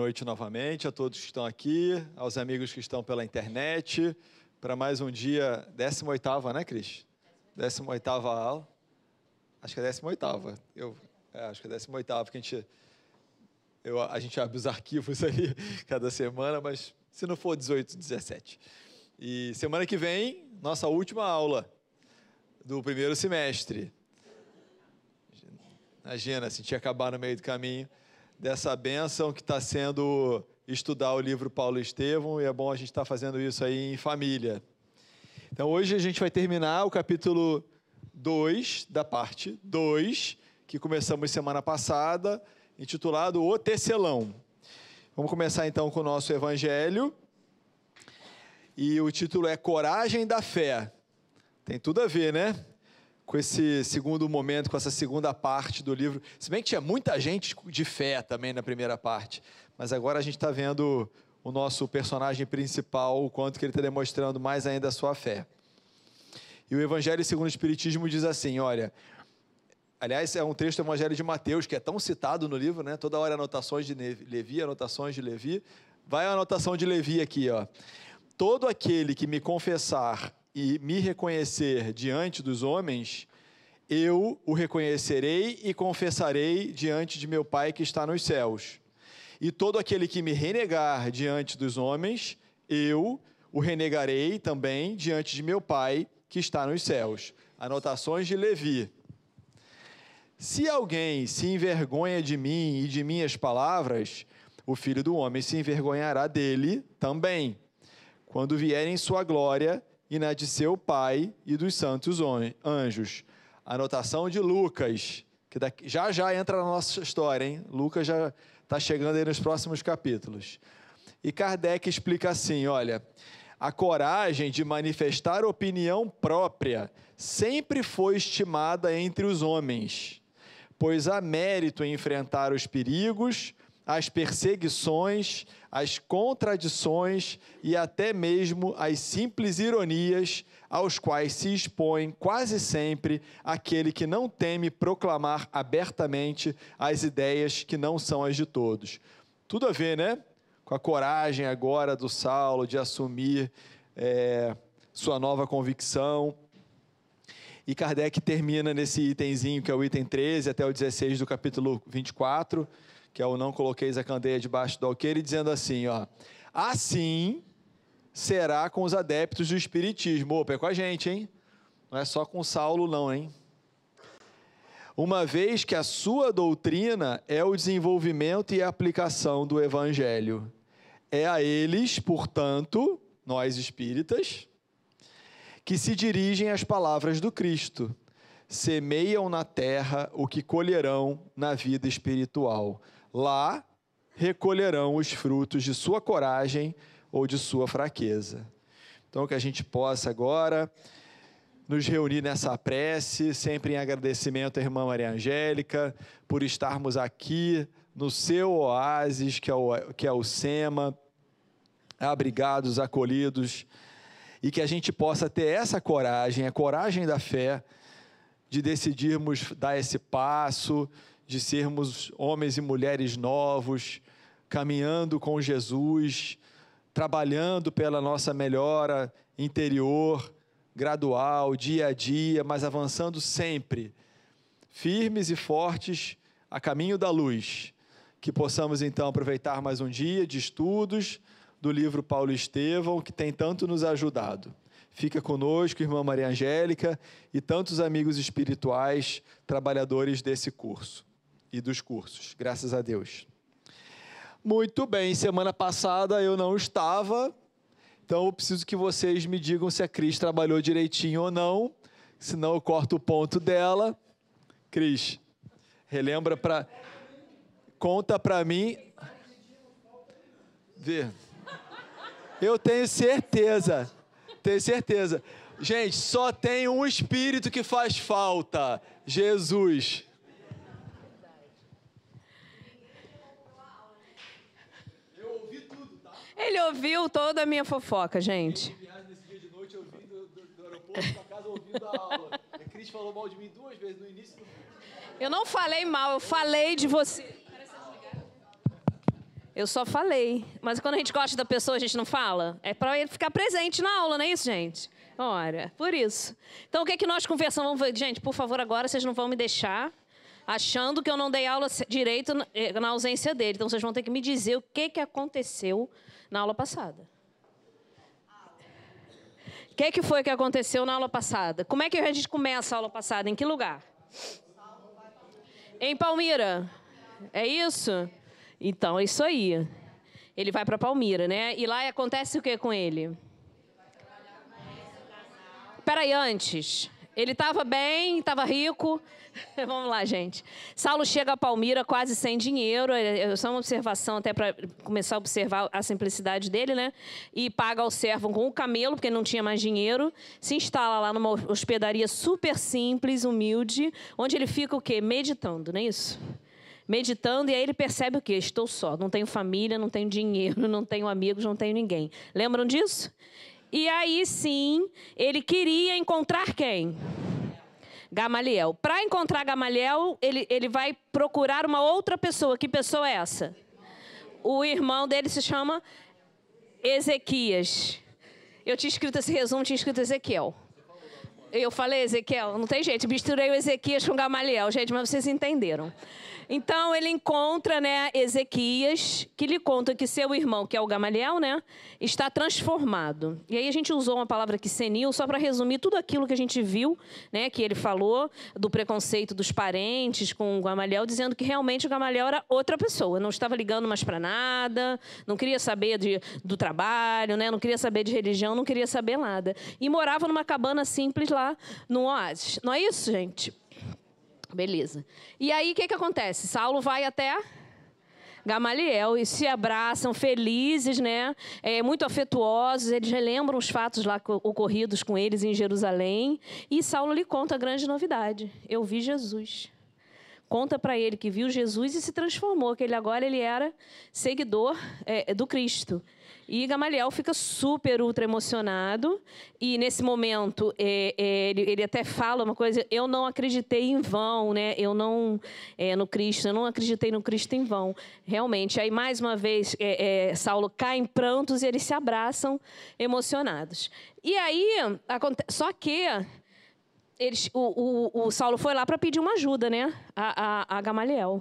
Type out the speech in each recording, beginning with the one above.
noite novamente a todos que estão aqui, aos amigos que estão pela internet, para mais um dia, 18ª, né, Cris? 18ª aula. Acho que é 18ª. Eu, é, acho que é 18ª, porque a gente, eu, a gente abre os arquivos ali cada semana, mas se não for 18, 17. E semana que vem, nossa última aula do primeiro semestre. Imagina, se tinha acabar no meio do caminho dessa bênção que está sendo estudar o livro Paulo Estevão, e é bom a gente estar tá fazendo isso aí em família. Então, hoje a gente vai terminar o capítulo 2, da parte 2, que começamos semana passada, intitulado O Tecelão. Vamos começar então com o nosso evangelho. E o título é Coragem da Fé. Tem tudo a ver, né? Com esse segundo momento, com essa segunda parte do livro. Se bem que tinha muita gente de fé também na primeira parte, mas agora a gente está vendo o nosso personagem principal, o quanto que ele está demonstrando mais ainda a sua fé. E o Evangelho segundo o Espiritismo diz assim: olha, aliás, é um trecho do Evangelho de Mateus, que é tão citado no livro, né? Toda hora anotações de Levi, anotações de Levi. Vai a anotação de Levi aqui, ó. Todo aquele que me confessar e me reconhecer diante dos homens, eu o reconhecerei e confessarei diante de meu Pai que está nos céus. E todo aquele que me renegar diante dos homens, eu o renegarei também diante de meu Pai que está nos céus. Anotações de Levi. Se alguém se envergonha de mim e de minhas palavras, o filho do homem se envergonhará dele também, quando vier em sua glória e na de seu Pai e dos santos anjos. Anotação de Lucas, que já já entra na nossa história, hein? Lucas já está chegando aí nos próximos capítulos. E Kardec explica assim: olha, a coragem de manifestar opinião própria sempre foi estimada entre os homens, pois há mérito em enfrentar os perigos, as perseguições, as contradições e até mesmo as simples ironias aos quais se expõe quase sempre aquele que não teme proclamar abertamente as ideias que não são as de todos. Tudo a ver, né? Com a coragem agora do Saulo de assumir é, sua nova convicção. E Kardec termina nesse itemzinho, que é o item 13 até o 16 do capítulo 24 que é o não coloqueis a candeia debaixo do alqueire, dizendo assim, ó, assim será com os adeptos do espiritismo. Opa, é com a gente, hein? Não é só com Saulo não, hein? Uma vez que a sua doutrina é o desenvolvimento e a aplicação do evangelho. É a eles, portanto, nós espíritas, que se dirigem às palavras do Cristo. Semeiam na terra o que colherão na vida espiritual lá recolherão os frutos de sua coragem ou de sua fraqueza. Então, que a gente possa agora nos reunir nessa prece, sempre em agradecimento à irmã Maria Angélica, por estarmos aqui no seu oásis, que é o, que é o SEMA, abrigados, acolhidos, e que a gente possa ter essa coragem, a coragem da fé, de decidirmos dar esse passo, de sermos homens e mulheres novos, caminhando com Jesus, trabalhando pela nossa melhora interior, gradual, dia a dia, mas avançando sempre, firmes e fortes a caminho da luz. Que possamos então aproveitar mais um dia de estudos do livro Paulo Estevão, que tem tanto nos ajudado. Fica conosco, irmã Maria Angélica e tantos amigos espirituais, trabalhadores desse curso e dos cursos, graças a Deus. Muito bem, semana passada eu não estava, então eu preciso que vocês me digam se a Cris trabalhou direitinho ou não, senão eu corto o ponto dela. Cris, relembra para. Conta para mim. Vê. Eu tenho certeza, tenho certeza. Gente, só tem um espírito que faz falta: Jesus. Ele ouviu toda a minha fofoca, gente. nesse dia de noite, eu vim do, do, do aeroporto para casa ouvindo a aula. A Cris falou mal de mim duas vezes no início. Eu não falei mal, eu falei de você. Eu só falei. Mas quando a gente gosta da pessoa, a gente não fala? É para ele ficar presente na aula, não é isso, gente? Ora, por isso. Então, o que é que nós conversamos? Gente, por favor, agora vocês não vão me deixar achando que eu não dei aula direito eh, na ausência dele. Então, vocês vão ter que me dizer o que, que aconteceu na aula passada. O que, que foi que aconteceu na aula passada? Como é que a gente começa a aula passada? Em que lugar? Em Palmira. É isso? Então, é isso aí. Ele vai para Palmira, né? E lá acontece o que com ele? Peraí, antes. Ele estava bem, estava rico. Vamos lá, gente. Saulo chega a Palmira quase sem dinheiro. É, só uma observação até para começar a observar a simplicidade dele, né? E paga ao servo com o camelo, porque não tinha mais dinheiro. Se instala lá numa hospedaria super simples, humilde, onde ele fica o quê? Meditando, não é isso? meditando, e aí ele percebe o quê? Estou só, não tenho família, não tenho dinheiro, não tenho amigos, não tenho ninguém. Lembram disso? E aí sim, ele queria encontrar quem? Gamaliel. Para encontrar Gamaliel, ele, ele vai procurar uma outra pessoa. Que pessoa é essa? O irmão dele se chama Ezequias. Eu tinha escrito esse resumo, tinha escrito Ezequiel. Eu falei Ezequiel, não tem jeito, misturei o Ezequias com Gamaliel, gente, mas vocês entenderam. Então ele encontra, né, Ezequias, que lhe conta que seu irmão, que é o Gamaliel, né, está transformado. E aí a gente usou uma palavra aqui senil só para resumir tudo aquilo que a gente viu, né, que ele falou do preconceito dos parentes com o Gamaliel, dizendo que realmente o Gamaliel era outra pessoa, não estava ligando mais para nada, não queria saber de, do trabalho, né, não queria saber de religião, não queria saber nada. E morava numa cabana simples lá no oásis. Não é isso, gente? Beleza. E aí, o que, que acontece? Saulo vai até Gamaliel e se abraçam felizes, né? É, muito afetuosos. Eles relembram os fatos lá ocorridos com eles em Jerusalém. E Saulo lhe conta a grande novidade: eu vi Jesus. Conta para ele que viu Jesus e se transformou, que ele agora ele era seguidor é, do Cristo. E Gamaliel fica super, ultra emocionado. E nesse momento, é, é, ele, ele, até fala uma coisa: eu não acreditei em vão, né? Eu não, é, no Cristo, eu não acreditei no Cristo em vão. Realmente. Aí, mais uma vez, é, é, Saulo cai em prantos e eles se abraçam emocionados. E aí, só que eles, o, o, o Saulo foi lá para pedir uma ajuda, né? A, a, a Gamaliel.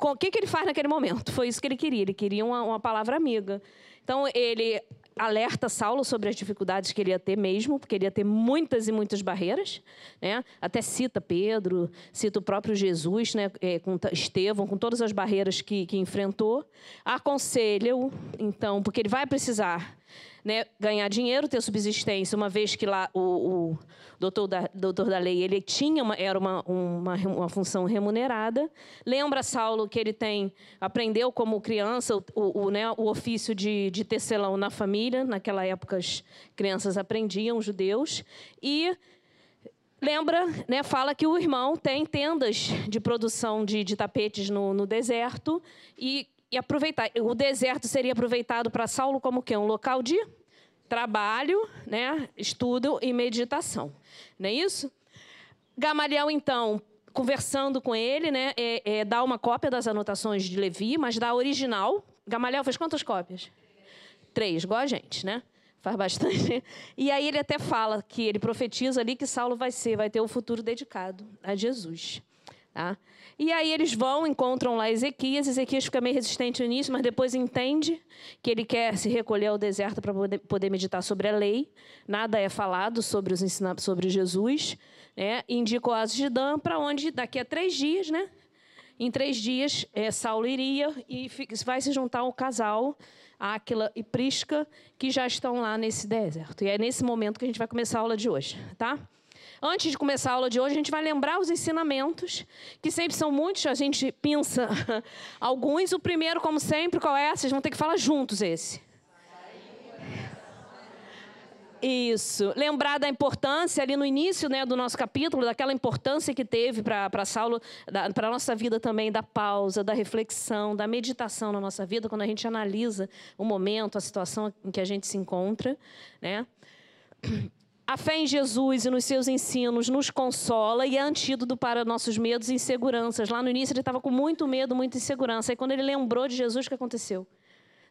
O que, que ele faz naquele momento? Foi isso que ele queria. Ele queria uma, uma palavra amiga. Então, ele alerta Saulo sobre as dificuldades que ele ia ter mesmo, porque ele ia ter muitas e muitas barreiras. Né? Até cita Pedro, cita o próprio Jesus, né? É, com Estevão, com todas as barreiras que, que enfrentou. Aconselha-o, então, porque ele vai precisar né, ganhar dinheiro, ter subsistência, uma vez que lá o, o doutor, da, doutor da lei ele tinha uma, era uma, uma, uma, função remunerada. Lembra Saulo que ele tem aprendeu como criança o, o, né, o ofício de, de tecelão na família. Naquela época as crianças aprendiam, judeus. E lembra, né, fala que o irmão tem tendas de produção de, de tapetes no, no deserto e e aproveitar. O deserto seria aproveitado para Saulo como que um local de trabalho, né, estudo e meditação, não é isso? Gamaliel então conversando com ele, né, é, é, dá uma cópia das anotações de Levi, mas dá a original. Gamaliel fez quantas cópias? Três, igual a gente, né? Faz bastante. E aí ele até fala que ele profetiza ali que Saulo vai ser, vai ter o futuro dedicado a Jesus. Tá? E aí eles vão, encontram lá Ezequias. Ezequias fica meio resistente no início, mas depois entende que ele quer se recolher ao deserto para poder, meditar sobre a lei. Nada é falado sobre os ensinamentos sobre Jesus. Né? Indica o Oásis de Dan, para onde daqui a três dias, né? Em três dias, é, Saulo iria e vai se juntar ao casal, Áquila e Prisca, que já estão lá nesse deserto. E é nesse momento que a gente vai começar a aula de hoje, tá? Antes de começar a aula de hoje, a gente vai lembrar os ensinamentos, que sempre são muitos, a gente pensa alguns. O primeiro, como sempre, qual é? Vocês vão ter que falar juntos esse. Isso. Lembrar da importância ali no início né, do nosso capítulo, daquela importância que teve para Saulo, para a nossa vida também, da pausa, da reflexão, da meditação na nossa vida, quando a gente analisa o momento, a situação em que a gente se encontra. Né? A fé em Jesus e nos seus ensinos nos consola e é antídoto para nossos medos e inseguranças. Lá no início ele estava com muito medo, muita insegurança. E quando ele lembrou de Jesus, o que aconteceu?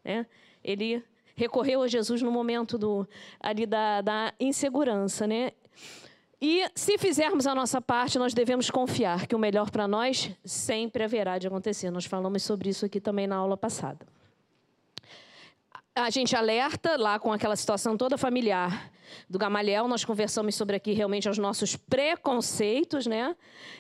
Né? Ele recorreu a Jesus no momento do, ali da, da insegurança. Né? E se fizermos a nossa parte, nós devemos confiar que o melhor para nós sempre haverá de acontecer. Nós falamos sobre isso aqui também na aula passada. A gente alerta lá com aquela situação toda familiar do Gamaliel, nós conversamos sobre aqui realmente os nossos preconceitos né,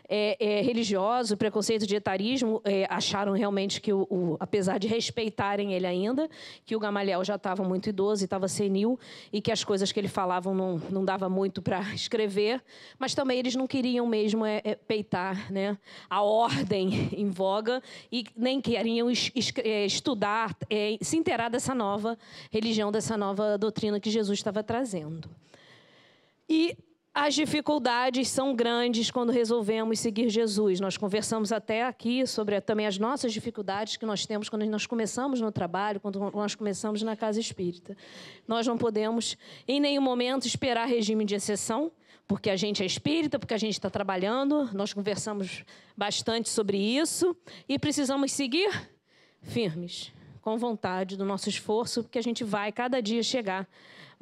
é, é, religiosos, preconceito de etarismo, é, acharam realmente que, o, o, apesar de respeitarem ele ainda, que o Gamaliel já estava muito idoso e estava senil e que as coisas que ele falava não, não dava muito para escrever, mas também eles não queriam mesmo é, é, peitar né, a ordem em voga e nem queriam es, es, é, estudar, se inteirar dessa nova religião, dessa nova doutrina que Jesus estava trazendo. E as dificuldades são grandes quando resolvemos seguir Jesus. Nós conversamos até aqui sobre também as nossas dificuldades que nós temos quando nós começamos no trabalho, quando nós começamos na casa espírita. Nós não podemos, em nenhum momento, esperar regime de exceção, porque a gente é espírita, porque a gente está trabalhando. Nós conversamos bastante sobre isso e precisamos seguir firmes, com vontade do nosso esforço, porque a gente vai cada dia chegar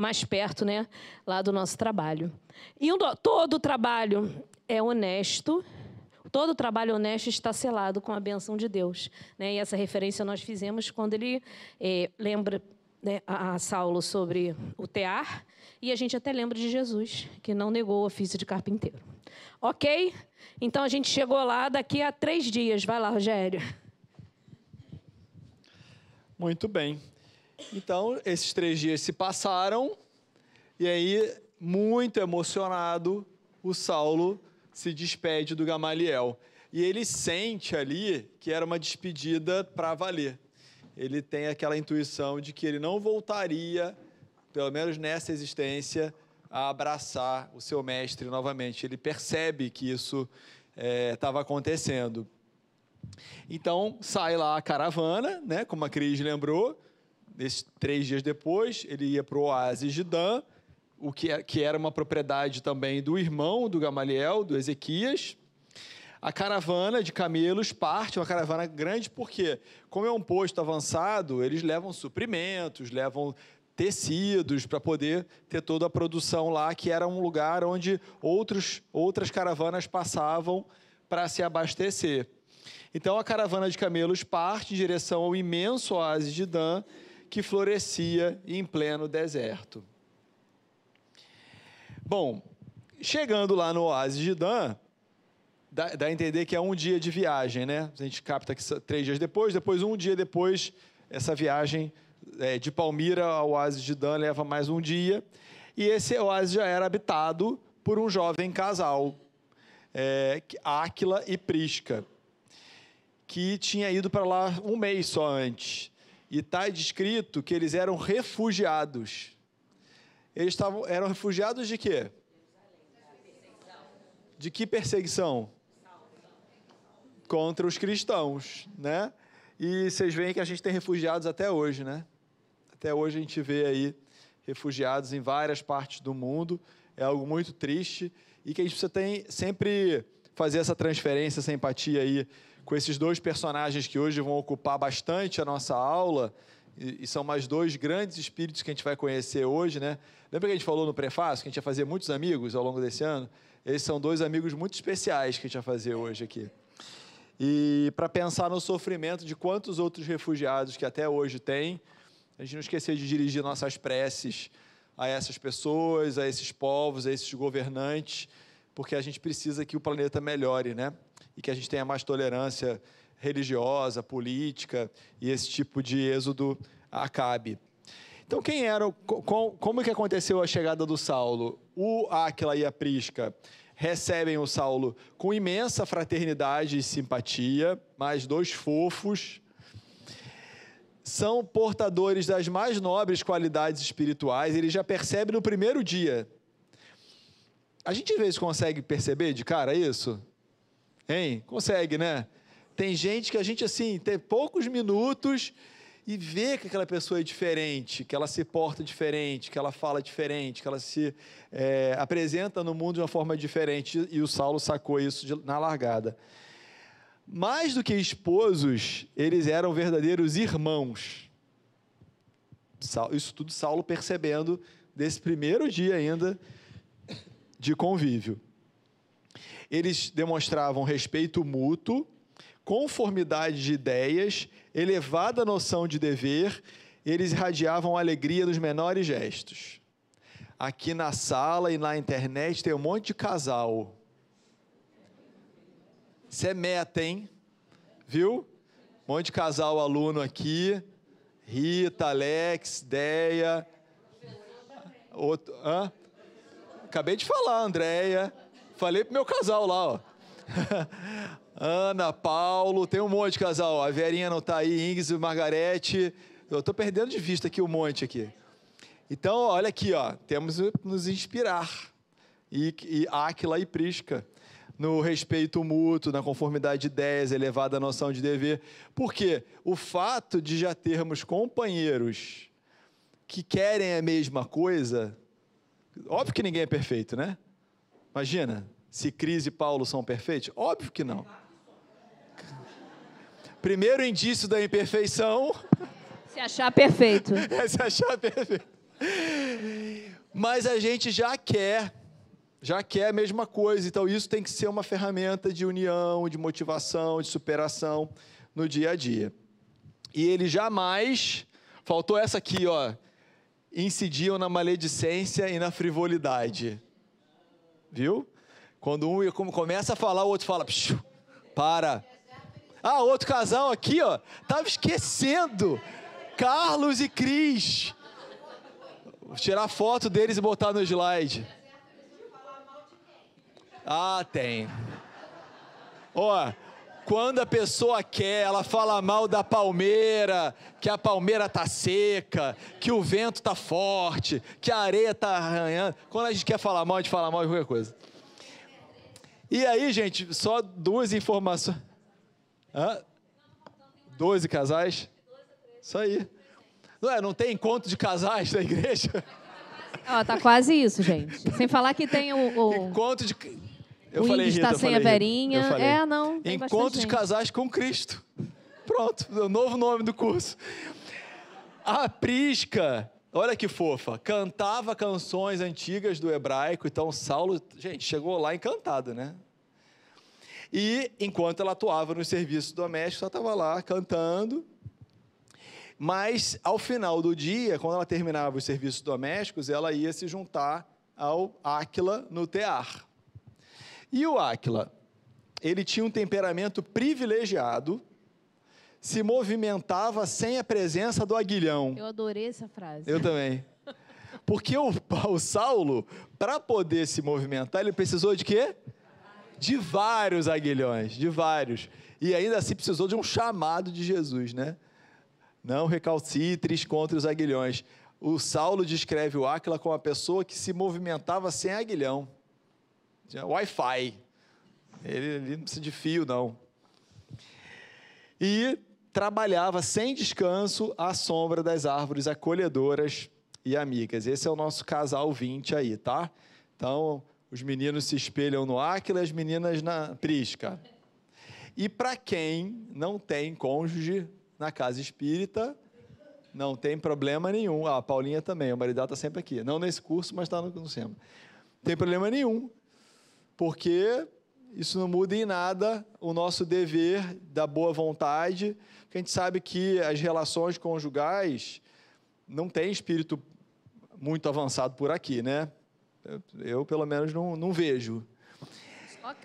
mais perto, né, lá do nosso trabalho. E um, todo trabalho é honesto, todo trabalho honesto está selado com a benção de Deus. Né? E essa referência nós fizemos quando ele é, lembra né, a, a Saulo sobre o tear, e a gente até lembra de Jesus, que não negou o ofício de carpinteiro. Ok? Então a gente chegou lá daqui a três dias. Vai lá, Rogério. Muito bem. Então, esses três dias se passaram, e aí, muito emocionado, o Saulo se despede do Gamaliel. E ele sente ali que era uma despedida para valer. Ele tem aquela intuição de que ele não voltaria, pelo menos nessa existência, a abraçar o seu mestre novamente. Ele percebe que isso estava é, acontecendo. Então sai lá a caravana, né, como a Cris lembrou, Nesses três dias depois, ele ia para o oásis de Dan, o que, é, que era uma propriedade também do irmão do Gamaliel, do Ezequias. A caravana de camelos parte, uma caravana grande, porque, como é um posto avançado, eles levam suprimentos, levam tecidos para poder ter toda a produção lá, que era um lugar onde outros, outras caravanas passavam para se abastecer. Então a caravana de camelos parte em direção ao imenso oásis de Dan, que florescia em pleno deserto. Bom, chegando lá no oásis de Dan, dá, dá, a entender que é um dia de viagem, né? A gente capta que três dias depois, depois um dia depois, essa viagem é, de Palmira ao oásis de Dan leva mais um dia. E esse oásis já era habitado por um jovem casal, é, Áquila e Prisca, que tinha ido para lá um mês só antes. E está descrito que eles eram refugiados. Eles estavam, eram refugiados de quê? De que perseguição? Contra os cristãos, né? E vocês veem que a gente tem refugiados até hoje, né? Até hoje a gente vê aí refugiados em várias partes do mundo. É algo muito triste e que a gente precisa ter, sempre fazer essa transferência, essa empatia aí com esses dois personagens que hoje vão ocupar bastante a nossa aula, e, e, são mais dois grandes espíritos que a gente vai conhecer hoje, né? Lembra que a gente falou no prefácio que a gente ia fazer muitos amigos ao longo desse ano? Esses são dois amigos muito especiais que a gente vai fazer hoje aqui. E para pensar no sofrimento de quantos outros refugiados que até hoje tem, a gente não esquecer de dirigir nossas preces a essas pessoas, a esses povos, a esses governantes, porque a gente precisa que o planeta melhore, né? E que a gente tenha mais tolerância religiosa, política e esse tipo de êxodo acabe. Então, quem era, como que aconteceu a chegada do Saulo? O Áquila e a Prisca recebem o Saulo com imensa fraternidade e simpatia, mais dois fofos. São portadores das mais nobres qualidades espirituais, ele já percebe no primeiro dia. A gente às vezes consegue perceber de cara isso? Hein? Consegue, né? Tem gente que a gente, assim, tem poucos minutos e vê que aquela pessoa é diferente, que ela se porta diferente, que ela fala diferente, que ela se é, apresenta no mundo de uma forma diferente. E o Saulo sacou isso de, na largada. Mais do que esposos, eles eram verdadeiros irmãos. Isso tudo Saulo percebendo desse primeiro dia ainda de convívio. Eles demonstravam respeito mútuo, conformidade de ideias, elevada noção de dever, eles irradiavam alegria nos menores gestos. Aqui na sala e na internet tem um monte de casal. Isso é meta, hein? Viu? Um monte de casal aluno aqui. Rita, Alex, Deia. Outro, hã? Acabei de falar, Andréia. Falei pro meu casal lá, ó. Ana, Paulo, tem um monte de casal. A Verinha não está aí, Ings e Margarete. Eu estou perdendo de vista aqui um monte aqui. Então, olha aqui, ó, temos nos inspirar. E, e Áquila e Prisca, no respeito mútuo, na conformidade de ideias, elevada noção de dever. Porque o fato de já termos companheiros que querem a mesma coisa, óbvio que ninguém é perfeito, né? Imagina, se Cris e Paulo são perfeitos? Óbvio que não. Primeiro indício da imperfeição. Se achar perfeito. É se achar perfeito. Mas a gente já quer, já quer a mesma coisa. Então isso tem que ser uma ferramenta de união, de motivação, de superação no dia a dia. E ele jamais, faltou essa aqui, ó, incidiam na maledicência e na frivolidade. Viu? Quando um começa a falar, o outro fala, para. Ah, outro casal aqui, ó, tava esquecendo. Carlos e Cris. Vou tirar foto deles e botar no slide. Ah, tem. Ó, quando a pessoa quer, ela fala mal da palmeira, que a palmeira tá seca, que o vento tá forte, que a areia tá arranhando. Quando a gente quer falar mal, a gente fala mal de qualquer coisa. E aí, gente, só duas informações. Hã? 12 casais? Isso aí. Não, é, não tem encontro de casais na igreja? Ó, tá quase isso, gente. Sem falar que tem o. o... Encontro de. Eu o falei, Rita, sem a verinha. É, não. Encontro de casais com Cristo. Pronto, o novo nome do curso. A Prisca, olha que fofa, cantava canções antigas do hebraico, então Saulo, gente, chegou lá encantado, né? E enquanto ela atuava no serviço doméstico, ela estava lá cantando. Mas ao final do dia, quando ela terminava os serviços domésticos, ela ia se juntar ao Áquila no tear. E o Áquila, ele tinha um temperamento privilegiado, se movimentava sem a presença do aguilhão. Eu adorei essa frase. Eu também. Porque o, o Saulo, para poder se movimentar, ele precisou de quê? de vários aguilhões, de vários. E ainda assim precisou de um chamado de Jesus, né? Não recalcitres contra os aguilhões. O Saulo descreve o Áquila como uma pessoa que se movimentava sem aguilhão. Wi-Fi. Ele, ele não precisa de fio, não. E trabalhava sem descanso à sombra das árvores acolhedoras e amigas. Esse é o nosso casal 20 aí, tá? Então, os meninos se espelham no Áquila e as meninas na Prisca. E para quem não tem cônjuge na casa espírita, não tem problema nenhum. Ah, a Paulinha também, o marido está sempre aqui. Não nesse curso, mas está no, no. Não tem problema nenhum, porque isso não muda em nada o nosso dever da boa vontade, porque a gente sabe que as relações conjugais não têm espírito muito avançado por aqui, né? Eu, pelo menos, não, não vejo.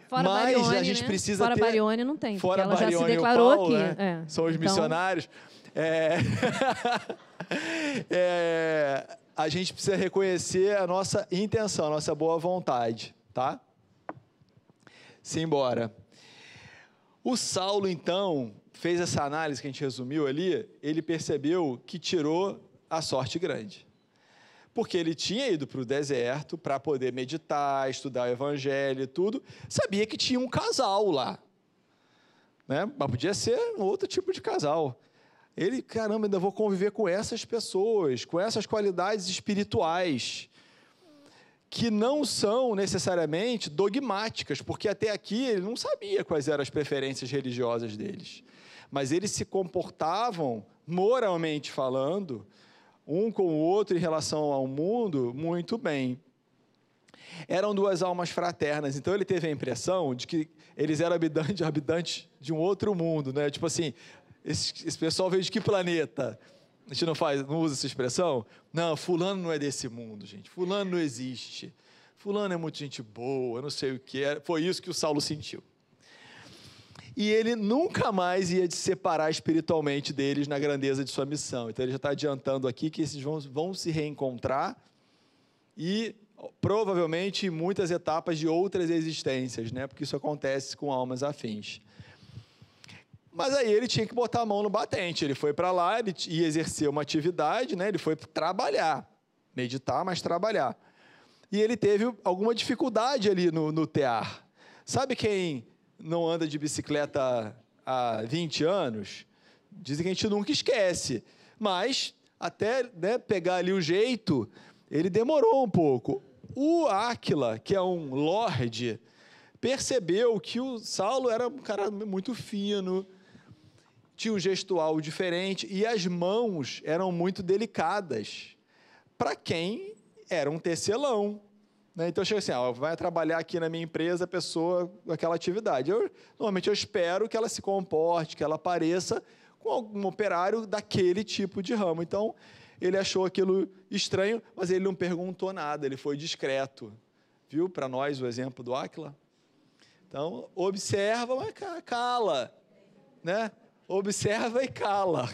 Fora Mas Barione, a gente né? precisa fora ter... Fora Barione não tem, fora ela Barione já se declarou Paulo, aqui. Né? É. São os então... missionários. É... é... A gente precisa reconhecer a nossa intenção, a nossa boa vontade, tá? Simbora. O Saulo, então, fez essa análise que a gente resumiu ali, ele percebeu que tirou a sorte grande porque ele tinha ido para o deserto para poder meditar, estudar o evangelho e tudo, sabia que tinha um casal lá. Né? Mas podia ser outro tipo de casal. Ele, caramba, ainda vou conviver com essas pessoas, com essas qualidades espirituais, que não são necessariamente dogmáticas, porque até aqui ele não sabia quais eram as preferências religiosas deles. Mas eles se comportavam, moralmente falando, um com o outro em relação ao mundo, muito bem. Eram duas almas fraternas, então ele teve a impressão de que eles eram habitantes, habitantes de um outro mundo, né? Tipo assim, esse, esse pessoal veio de que planeta? A gente não faz, não usa essa expressão? Não, fulano não é desse mundo, gente. Fulano não existe. Fulano é muito gente boa, não sei o que. Foi isso que o Saulo sentiu. E ele nunca mais ia se separar espiritualmente deles na grandeza de sua missão. Então ele já está adiantando aqui que esses vão, vão se reencontrar e provavelmente muitas etapas de outras existências, né? Porque isso acontece com almas afins. Mas aí ele tinha que botar a mão no batente. Ele foi para lá, ia exercer uma atividade, né? ele foi trabalhar. Meditar, mas trabalhar. E ele teve alguma dificuldade ali no, no tear. Sabe quem não anda de bicicleta há 20 anos? Dizem que a gente nunca esquece. Mas, até né, pegar ali o jeito, ele demorou um pouco. O Áquila, que é um lorde, percebeu que o Saulo era um cara muito fino, tinha um gestual diferente e as mãos eram muito delicadas para quem era um tecelão. Né? Então, chega assim, ó, vai trabalhar aqui na minha empresa a pessoa com aquela atividade. Eu, normalmente eu espero que ela se comporte, que ela apareça com algum operário daquele tipo de ramo. Então, ele achou aquilo estranho, mas ele não perguntou nada, ele foi discreto. Viu para nós o exemplo do Aquila? Então, observa, mas cala, né? Observa e cala,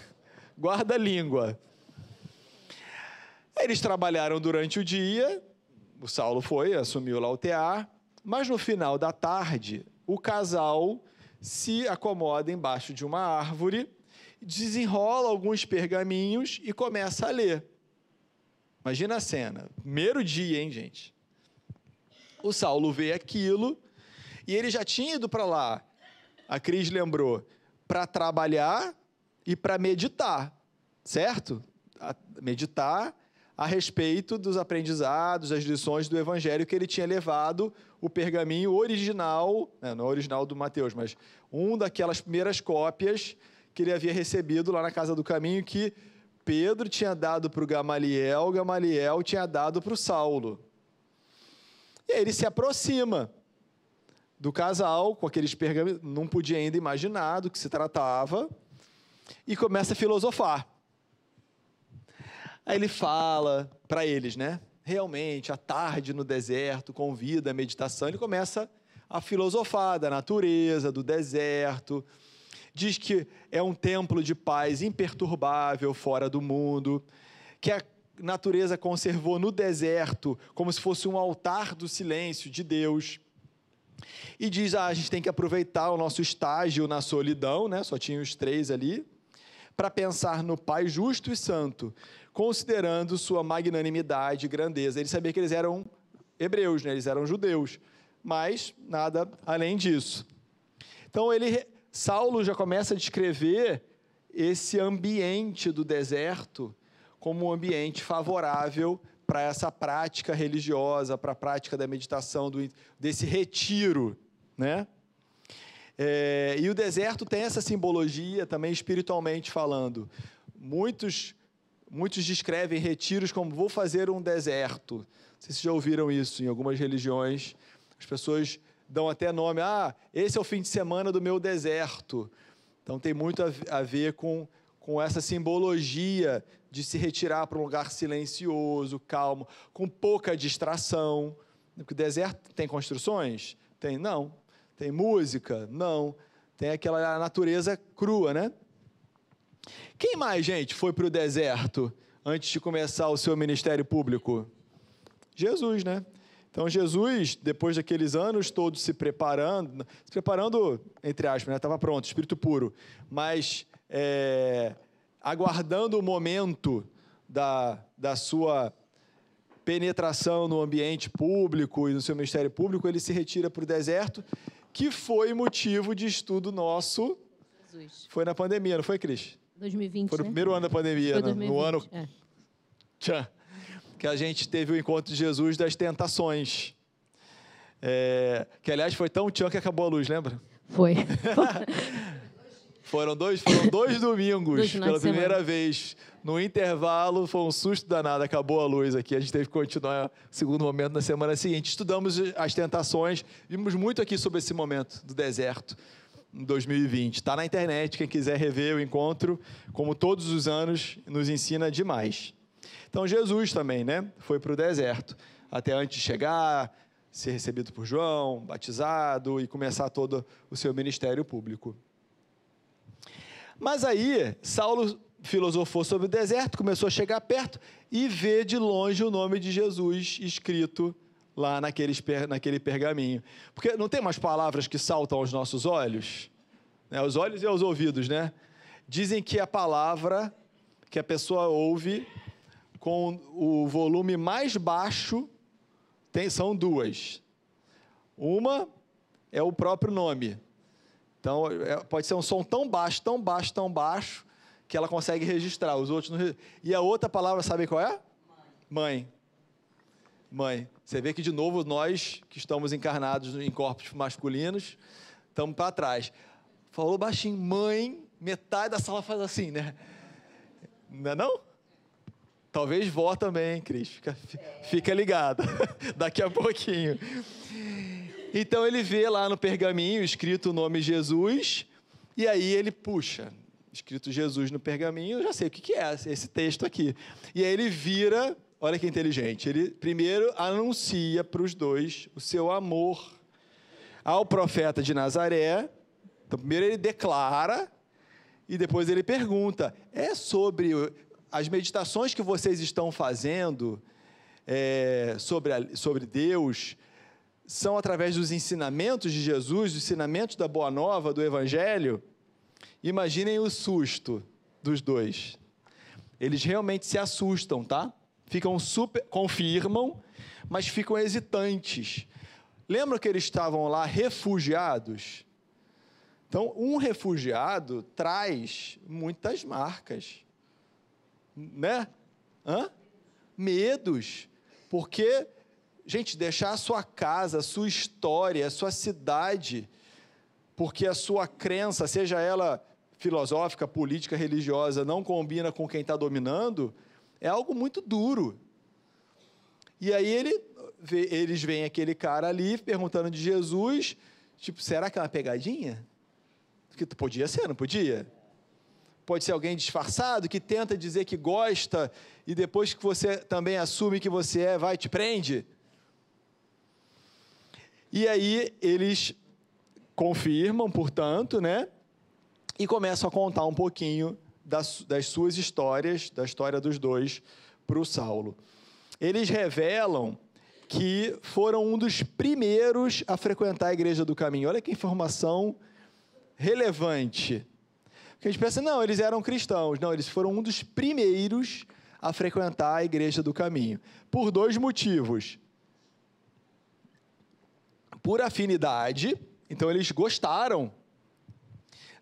guarda a língua. Eles trabalharam durante o dia, o Saulo foi, assumiu lá o tear, mas no final da tarde, o casal se acomoda embaixo de uma árvore, desenrola alguns pergaminhos e começa a ler. Imagina a cena, primeiro dia, hein, gente? O Saulo vê aquilo e ele já tinha ido para lá. A Cris lembrou para trabalhar e para meditar, certo? A meditar a respeito dos aprendizados, das lições do Evangelho que ele tinha levado, o pergaminho original, né, não é original do Mateus, mas um daquelas primeiras cópias que ele havia recebido lá na Casa do Caminho, que Pedro tinha dado para o Gamaliel, Gamaliel tinha dado para o Saulo. E aí ele se aproxima do casal, com aqueles pergaminhos, não podia ainda imaginar do que se tratava, e começa a filosofar. Aí ele fala para eles, né? Realmente, a tarde no deserto convida a meditação. Ele começa a filosofar da natureza, do deserto. Diz que é um templo de paz imperturbável fora do mundo, que a natureza conservou no deserto como se fosse um altar do silêncio de Deus e diz: ah, a gente tem que aproveitar o nosso estágio na solidão, né? só tinha os três ali, para pensar no Pai justo e santo, considerando sua magnanimidade e grandeza. Ele sabia que eles eram hebreus, né? eles eram judeus, mas nada além disso. Então ele, Saulo já começa a descrever esse ambiente do deserto como um ambiente favorável para essa prática religiosa, para a prática da meditação, do, desse retiro, né? É, e o deserto tem essa simbologia também espiritualmente falando. Muitos, muitos descrevem retiros como vou fazer um deserto. Não sei se já ouviram isso em algumas religiões. As pessoas dão até nome, ah, esse é o fim de semana do meu deserto. Então tem muito a ver com, com essa simbologia de se retirar para um lugar silencioso, calmo, com pouca distração. Porque deserto tem construções? Tem, não. Tem música? Não. Tem aquela natureza crua, né? Quem mais, gente, foi para o deserto antes de começar o seu ministério público? Jesus, né? Então, Jesus, depois daqueles anos todos se preparando, se preparando, entre aspas, estava né? pronto, espírito puro, mas é, aguardando o momento da, da sua penetração no ambiente público e no seu ministério público, ele se retira para o deserto, que foi motivo de estudo nosso. Jesus. Foi na pandemia, não foi, Cris? 2020. Foi no né? primeiro ano da pandemia, né? no 2020, ano é. tchan, que a gente teve o encontro de Jesus das tentações. É, que aliás foi tão tchan que acabou a luz, lembra? Foi. Foram dois, foram dois domingos Dois pela de semana. primeira vez. No intervalo, foi um susto danado, acabou a luz aqui. A gente teve que continuar o segundo momento na semana seguinte. Estudamos as tentações, vimos muito aqui sobre esse momento do deserto em 2020. Está na internet, quem quiser rever o encontro, como todos os anos, nos ensina demais. Então, Jesus também, né? Foi para o deserto, até antes de chegar, ser recebido por João, batizado e começar todo o seu ministério público. Mas aí, Saulo filosofou sobre o deserto, começou a chegar perto e vê de longe o nome de Jesus escrito lá naqueles, per- naquele pergaminho. Porque não tem umas palavras que saltam aos nossos olhos? Né? Os olhos e os ouvidos, né? Dizem que a palavra que a pessoa ouve com o volume mais baixo tem, são duas. Uma é o próprio nome. Então, é- pode ser um som tão baixo, tão baixo, tão baixo, que ela consegue registrar. Os outros não E a outra palavra, sabe qual é? Mãe. Mãe. Você vê que, de novo, nós que estamos encarnados em corpos masculinos, estamos para trás. Falou baixinho, mãe, metade da sala faz assim, né? Não é não? Talvez vó também, Cris. Fica, fi- fica ligado. Daqui a pouquinho. Então ele vê lá no pergaminho escrito o nome Jesus, e aí ele puxa, escrito Jesus no pergaminho, eu já sei o que é esse texto aqui. E aí ele vira, olha que inteligente, ele primeiro anuncia para os dois o seu amor ao profeta de Nazaré. Então, primeiro ele declara, e depois ele pergunta: é sobre as meditações que vocês estão fazendo é, sobre, a- sobre Deus? São através dos ensinamentos de Jesus, dos ensinamentos da Boa Nova, do Evangelho? Imaginem o susto dos dois. Eles realmente se assustam, tá? Ficam super. confirmam, mas ficam hesitantes. Lembram que eles estavam lá refugiados? Então, um refugiado traz muitas marcas, né? Hã? Medos, porque, gente, deixar a sua casa, a sua história, a sua cidade, porque a sua crença, seja ela filosófica, política, religiosa, não combina com quem está dominando, é algo muito duro. E aí ele, eles veem aquele cara ali perguntando de Jesus, tipo, será que é uma pegadinha? Porque podia ser, não podia? Pode ser alguém disfarçado que tenta dizer que gosta e depois que você também assume que você é, vai te prende. E aí eles confirmam, portanto, né? E começam a contar um pouquinho das, das suas histórias, da história dos dois, para o Saulo. Eles revelam que foram um dos primeiros a frequentar a igreja do caminho. Olha que informação relevante. Porque a gente pensa, não, eles eram cristãos. Não, eles foram um dos primeiros a frequentar a igreja do caminho. Por dois motivos. Por afinidade, então eles gostaram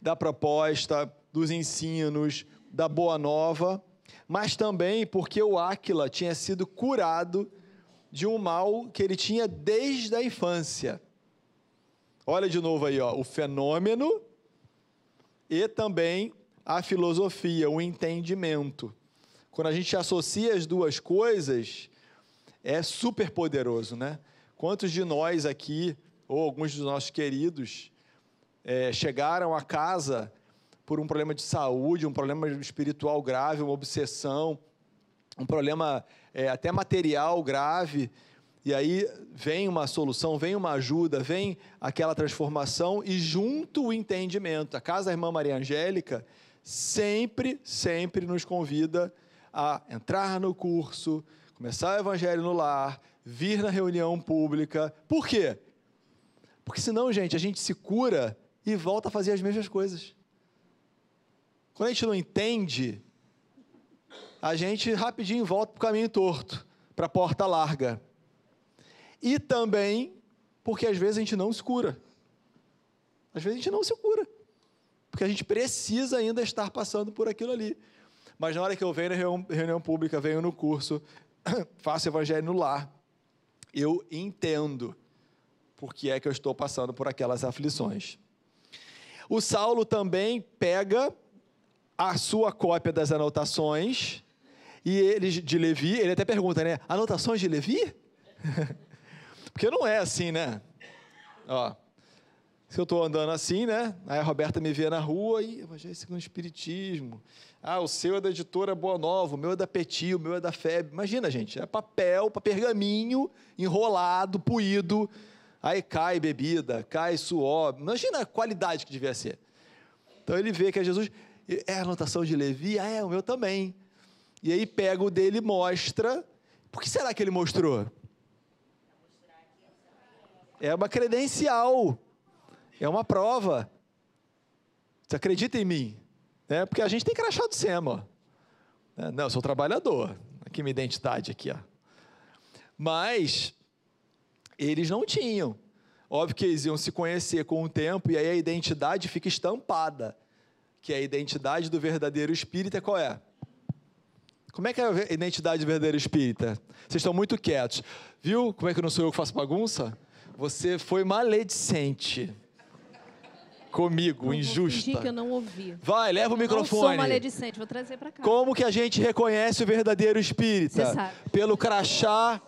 da proposta, dos ensinos, da boa nova, mas também porque o Áquila tinha sido curado de um mal que ele tinha desde a infância. Olha de novo aí, ó, o fenômeno e também a filosofia, o entendimento. Quando a gente associa as duas coisas, é super poderoso, né? Quantos de nós aqui, ou alguns dos nossos queridos, é, chegaram a casa por um problema de saúde, um problema espiritual grave, uma obsessão, um problema é, até material grave, e aí vem uma solução, vem uma ajuda, vem aquela transformação e junto o entendimento. A Casa da Irmã Maria Angélica sempre, sempre nos convida a entrar no curso, começar o Evangelho no lar, vir na reunião pública. Por quê? Porque senão, gente, a gente se cura e volta a fazer as mesmas coisas. Quando a gente não entende, a gente rapidinho volta para o caminho torto, para a porta larga. E também porque às vezes a gente não se cura. Às vezes a gente não se cura. Porque a gente precisa ainda estar passando por aquilo ali. Mas na hora que eu venho na reunião pública, venho no curso, faço evangelho no lar, eu entendo por que é que eu estou passando por aquelas aflições. O Saulo também pega a sua cópia das anotações e ele de Levi, ele até pergunta, né? Anotações de Levi? Porque não é assim, né? Ó, se eu estou andando assim, né? Aí a Roberta me vê na rua e evangelho segundo o Espiritismo. Ah, o seu é da editora Boa Nova, o meu é da Petit, o meu é da FEB. Imagina, gente, é papel, pergaminho, enrolado, puído. Aí cai bebida, cai suor. Imagina a qualidade que devia ser. Então ele vê que é Jesus. É a anotação de Levi? Ah, é, o meu também. E aí pega o dele e mostra. Por que será que ele mostrou? É uma credencial. É uma prova. Você acredita em mim? É, porque a gente tem crachá do SEMA. É, não, eu sou trabalhador. Aqui minha identidade aqui, ó. Mas eles não tinham. Óbvio que eles iam se conhecer com o tempo e aí a identidade fica estampada. Que a identidade do verdadeiro espírita qual é? Como é que é a identidade do verdadeiro espírita? Vocês estão muito quietos. Viu como é que não sou eu que faço bagunça? Você foi maledicente comigo, Não injusta. Vou que eu não ouvi. Vai, leva o Não microfone. sou maledicente, vou trazer para cá. Como que a gente reconhece o verdadeiro espírita? Você sabe. Pelo crachá.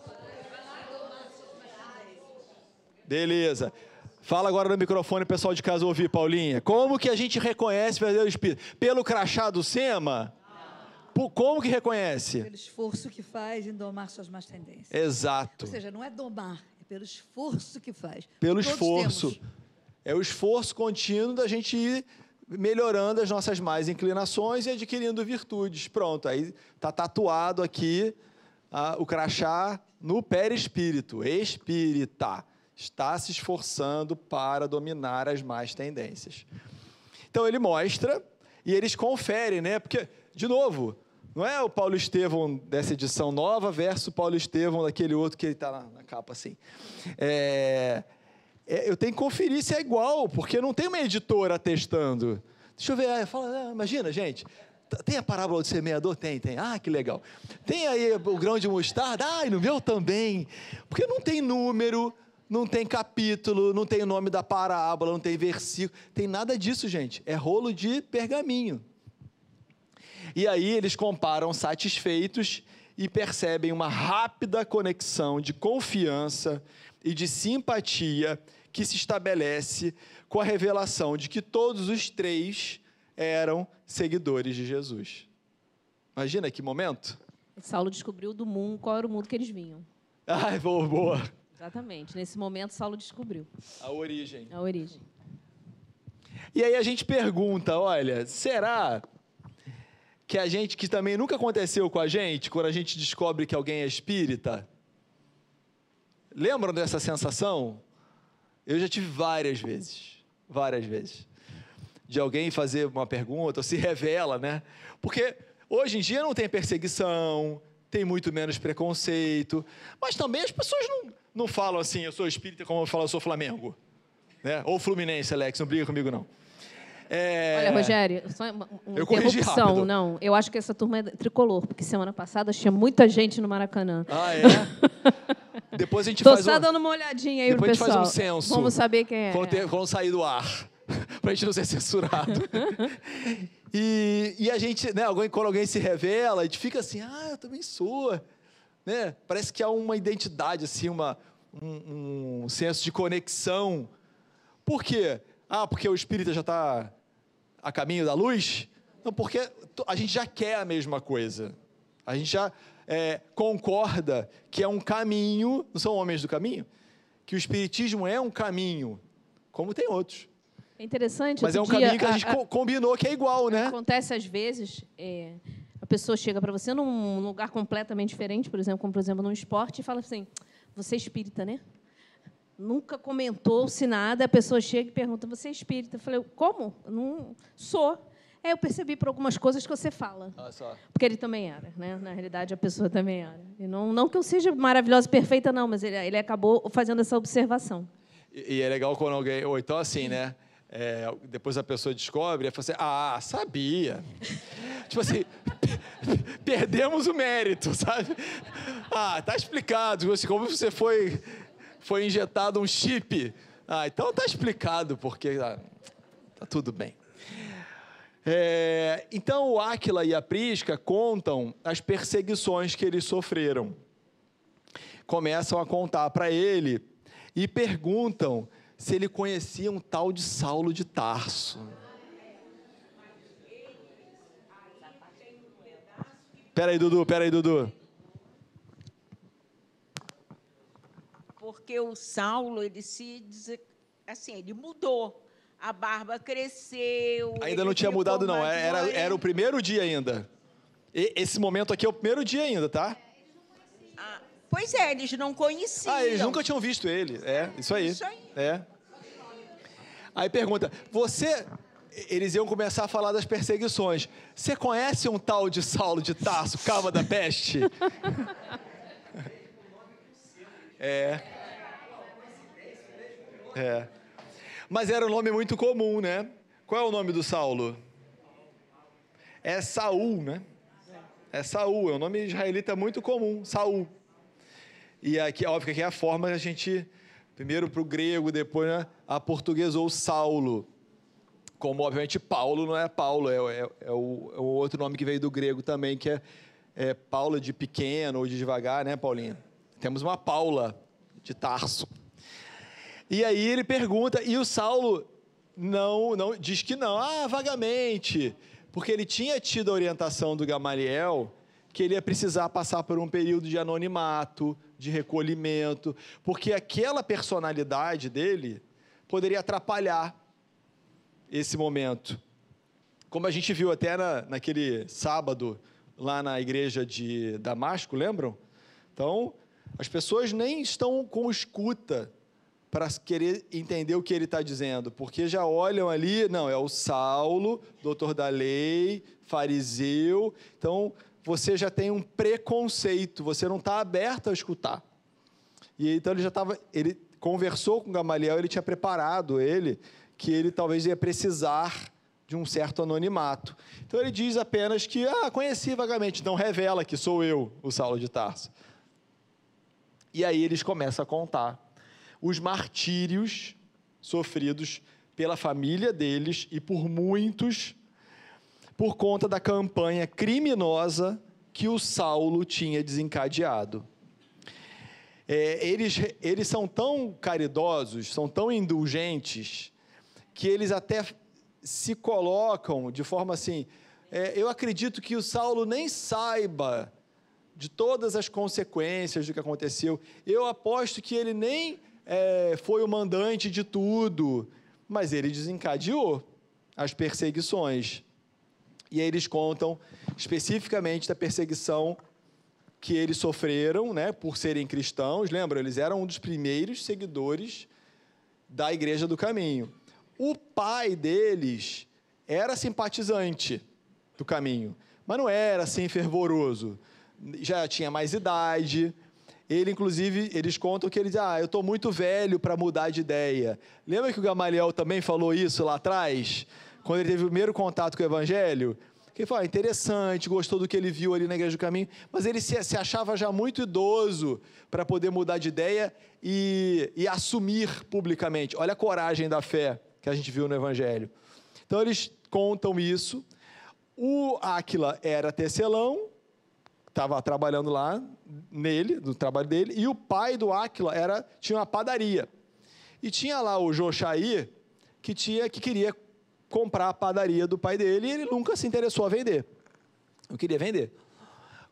Beleza. Fala agora no microfone, pessoal de casa ouvir, Paulinha. Como que a gente reconhece o verdadeiro espírito? Pelo crachá do SEMA? Por- Como que reconhece? Pelo esforço que faz em domar suas más tendências. Exato. Ou seja, não é domar, é pelo esforço que faz. Pelo Todos esforço. temos. É o esforço contínuo da gente ir melhorando as nossas más inclinações e adquirindo virtudes. Pronto, aí está tatuado aqui ah, o crachá no perispírito. Espírita. Está se esforçando para dominar as más tendências. Então ele mostra e eles conferem, né? Porque, de novo, não é o Paulo Estevão dessa edição nova versus o Paulo Estevão daquele outro que ele está na, na capa assim. É, é, eu tenho que conferir se é igual, porque não tem uma editora testando. Deixa eu ver, aí fala, ah, imagina, gente. Tem a parábola do semeador? Tem, tem. Ah, que legal. Tem aí o grão de mostarda? Ah, e no meu também. Porque não tem número, não tem capítulo, não tem o nome da parábola, não tem versículo. Tem nada disso, gente. É rolo de pergaminho. E aí eles comparam satisfeitos e percebem uma rápida conexão de confiança e de simpatia que se estabelece com a revelação de que todos os três eram seguidores de Jesus. Imagina que momento? Saulo descobriu do mundo qual era o mundo que eles vinham. Ai, boa, boa. Exatamente. Nesse momento, Saulo descobriu A origem. a origem. E aí a gente pergunta, olha, será que a gente, que também nunca aconteceu com a gente, quando a gente descobre que alguém é espírita? Lembram dessa sensação? Eu já tive várias vezes, várias vezes, de alguém fazer uma pergunta, ou se revela, né? Porque hoje em dia não tem perseguição, tem muito menos preconceito, mas também as pessoas não, não falam assim, eu sou espírita, como eu falo, eu sou Flamengo. Né? Ou Fluminense, Alex, não briga comigo, não. É... Olha, Rogério, só uma, uma Eu interrupção. Não, eu acho que essa turma é tricolor, porque semana passada tinha muita gente no Maracanã. Ah, é? Depois a gente Tô faz só um... dando uma olhadinha aí Depois a pro gente faz pessoal. um censo. Vamos saber quem é. Quando, ter- sair do ar. pra gente não ser censurado. e, e a gente, né, alguém, quando alguém se revela, a gente fica assim, ah, eu também sou. Né? Parece que há uma identidade, assim, uma, um, um senso de conexão. Por quê? Ah, porque o espírita já está a caminho da luz? Não, porque a gente já quer a mesma coisa. A gente já é, concorda que é um caminho, não são homens do caminho? Que o espiritismo é um caminho, como tem outros. É interessante. Mas é um dia, caminho que a gente co- combinou que é igual, né? Acontece às vezes, é, a pessoa chega para você num lugar completamente diferente, por exemplo, como por exemplo num esporte, e fala assim: você é espírita, né? Nunca comentou-se nada, a pessoa chega e pergunta: você é espírita? Eu falei: como? Eu não sou. É, eu percebi por algumas coisas que você fala. Só. Porque ele também era, né? Na realidade, a pessoa também era. E não, não que eu seja maravilhosa e perfeita, não, mas ele, ele acabou fazendo essa observação. E, e é legal quando alguém. Ou então assim, né? é, depois a pessoa descobre, e fala assim, ah, sabia. tipo assim, perdemos o mérito, sabe? Ah, tá explicado, como você foi, foi injetado um chip. Ah, então tá explicado, porque ah, tá tudo bem. É, então o Áquila e a Prisca contam as perseguições que eles sofreram. Começam a contar para ele e perguntam se ele conhecia um tal de Saulo de Tarso. Peraí, Dudu, peraí, Dudu. Porque o Saulo, ele se assim, ele mudou. A barba cresceu. Ainda não tinha mudado, não. Era, era o primeiro dia ainda. E, esse momento aqui é o primeiro dia ainda, tá? Ah, pois é, eles não conheciam. Ah, eles nunca tinham visto ele. É, isso aí. Isso aí. É. Aí pergunta: você. Eles iam começar a falar das perseguições. Você conhece um tal de Saulo de Tarso, cava da peste? é. É. Mas era um nome muito comum, né? Qual é o nome do Saulo? É Saul, né? É Saul, é um nome israelita muito comum, Saul. E aqui, óbvio que é a forma que a gente primeiro para o grego, depois né, aportuguesou Saulo. Como, obviamente, Paulo não é Paulo, é, é, é, o, é, o, outro nome que veio do grego também, que é, é Paulo de pequeno ou de devagar, né, Paulinha? Temos uma Paula de Tarso. E aí ele pergunta, e o Saulo não, não diz que não, ah, vagamente, porque ele tinha tido a orientação do Gamaliel que ele ia precisar passar por um período de anonimato, de recolhimento, porque aquela personalidade dele poderia atrapalhar esse momento. Como a gente viu até na, naquele sábado lá na igreja de Damasco, lembram? Então, as pessoas nem estão com escuta para querer entender o que ele está dizendo, porque já olham ali, não, é o Saulo, doutor da lei, fariseu. Então, você já tem um preconceito, você não está aberto a escutar. E então ele já estava, ele conversou com Gamaliel, ele tinha preparado ele que ele talvez ia precisar de um certo anonimato. Então ele diz apenas que, ah, conheci vagamente, não revela que sou eu, o Saulo de Tarso. E aí eles começam a contar os martírios sofridos pela família deles e por muitos por conta da campanha criminosa que o Saulo tinha desencadeado. É, eles, eles são tão caridosos, são tão indulgentes, que eles até se colocam de forma assim. É, eu acredito que o Saulo nem saiba de todas as consequências do que aconteceu. Eu aposto que ele nem é, foi o mandante de tudo, mas ele desencadeou as perseguições. E aí eles contam especificamente da perseguição que eles sofreram, né, por serem cristãos. Lembra, eles eram um dos primeiros seguidores da Igreja do Caminho. O pai deles era simpatizante do Caminho, mas não era assim fervoroso. Já tinha mais idade. Ele, inclusive, eles contam que ele diz: Ah, eu estou muito velho para mudar de ideia. Lembra que o Gamaliel também falou isso lá atrás? quando ele teve o primeiro contato com o Evangelho, que ele falou, ah, interessante, gostou do que ele viu ali na Igreja do Caminho, mas ele se, se achava já muito idoso para poder mudar de ideia e, e assumir publicamente. Olha a coragem da fé que a gente viu no Evangelho. Então eles contam isso. O Áquila era tecelão, estava trabalhando lá nele, no trabalho dele, e o pai do Áquila era, tinha uma padaria. E tinha lá o Jochaí, que, tinha, que queria comprar a padaria do pai dele e ele nunca se interessou a vender. Não queria vender.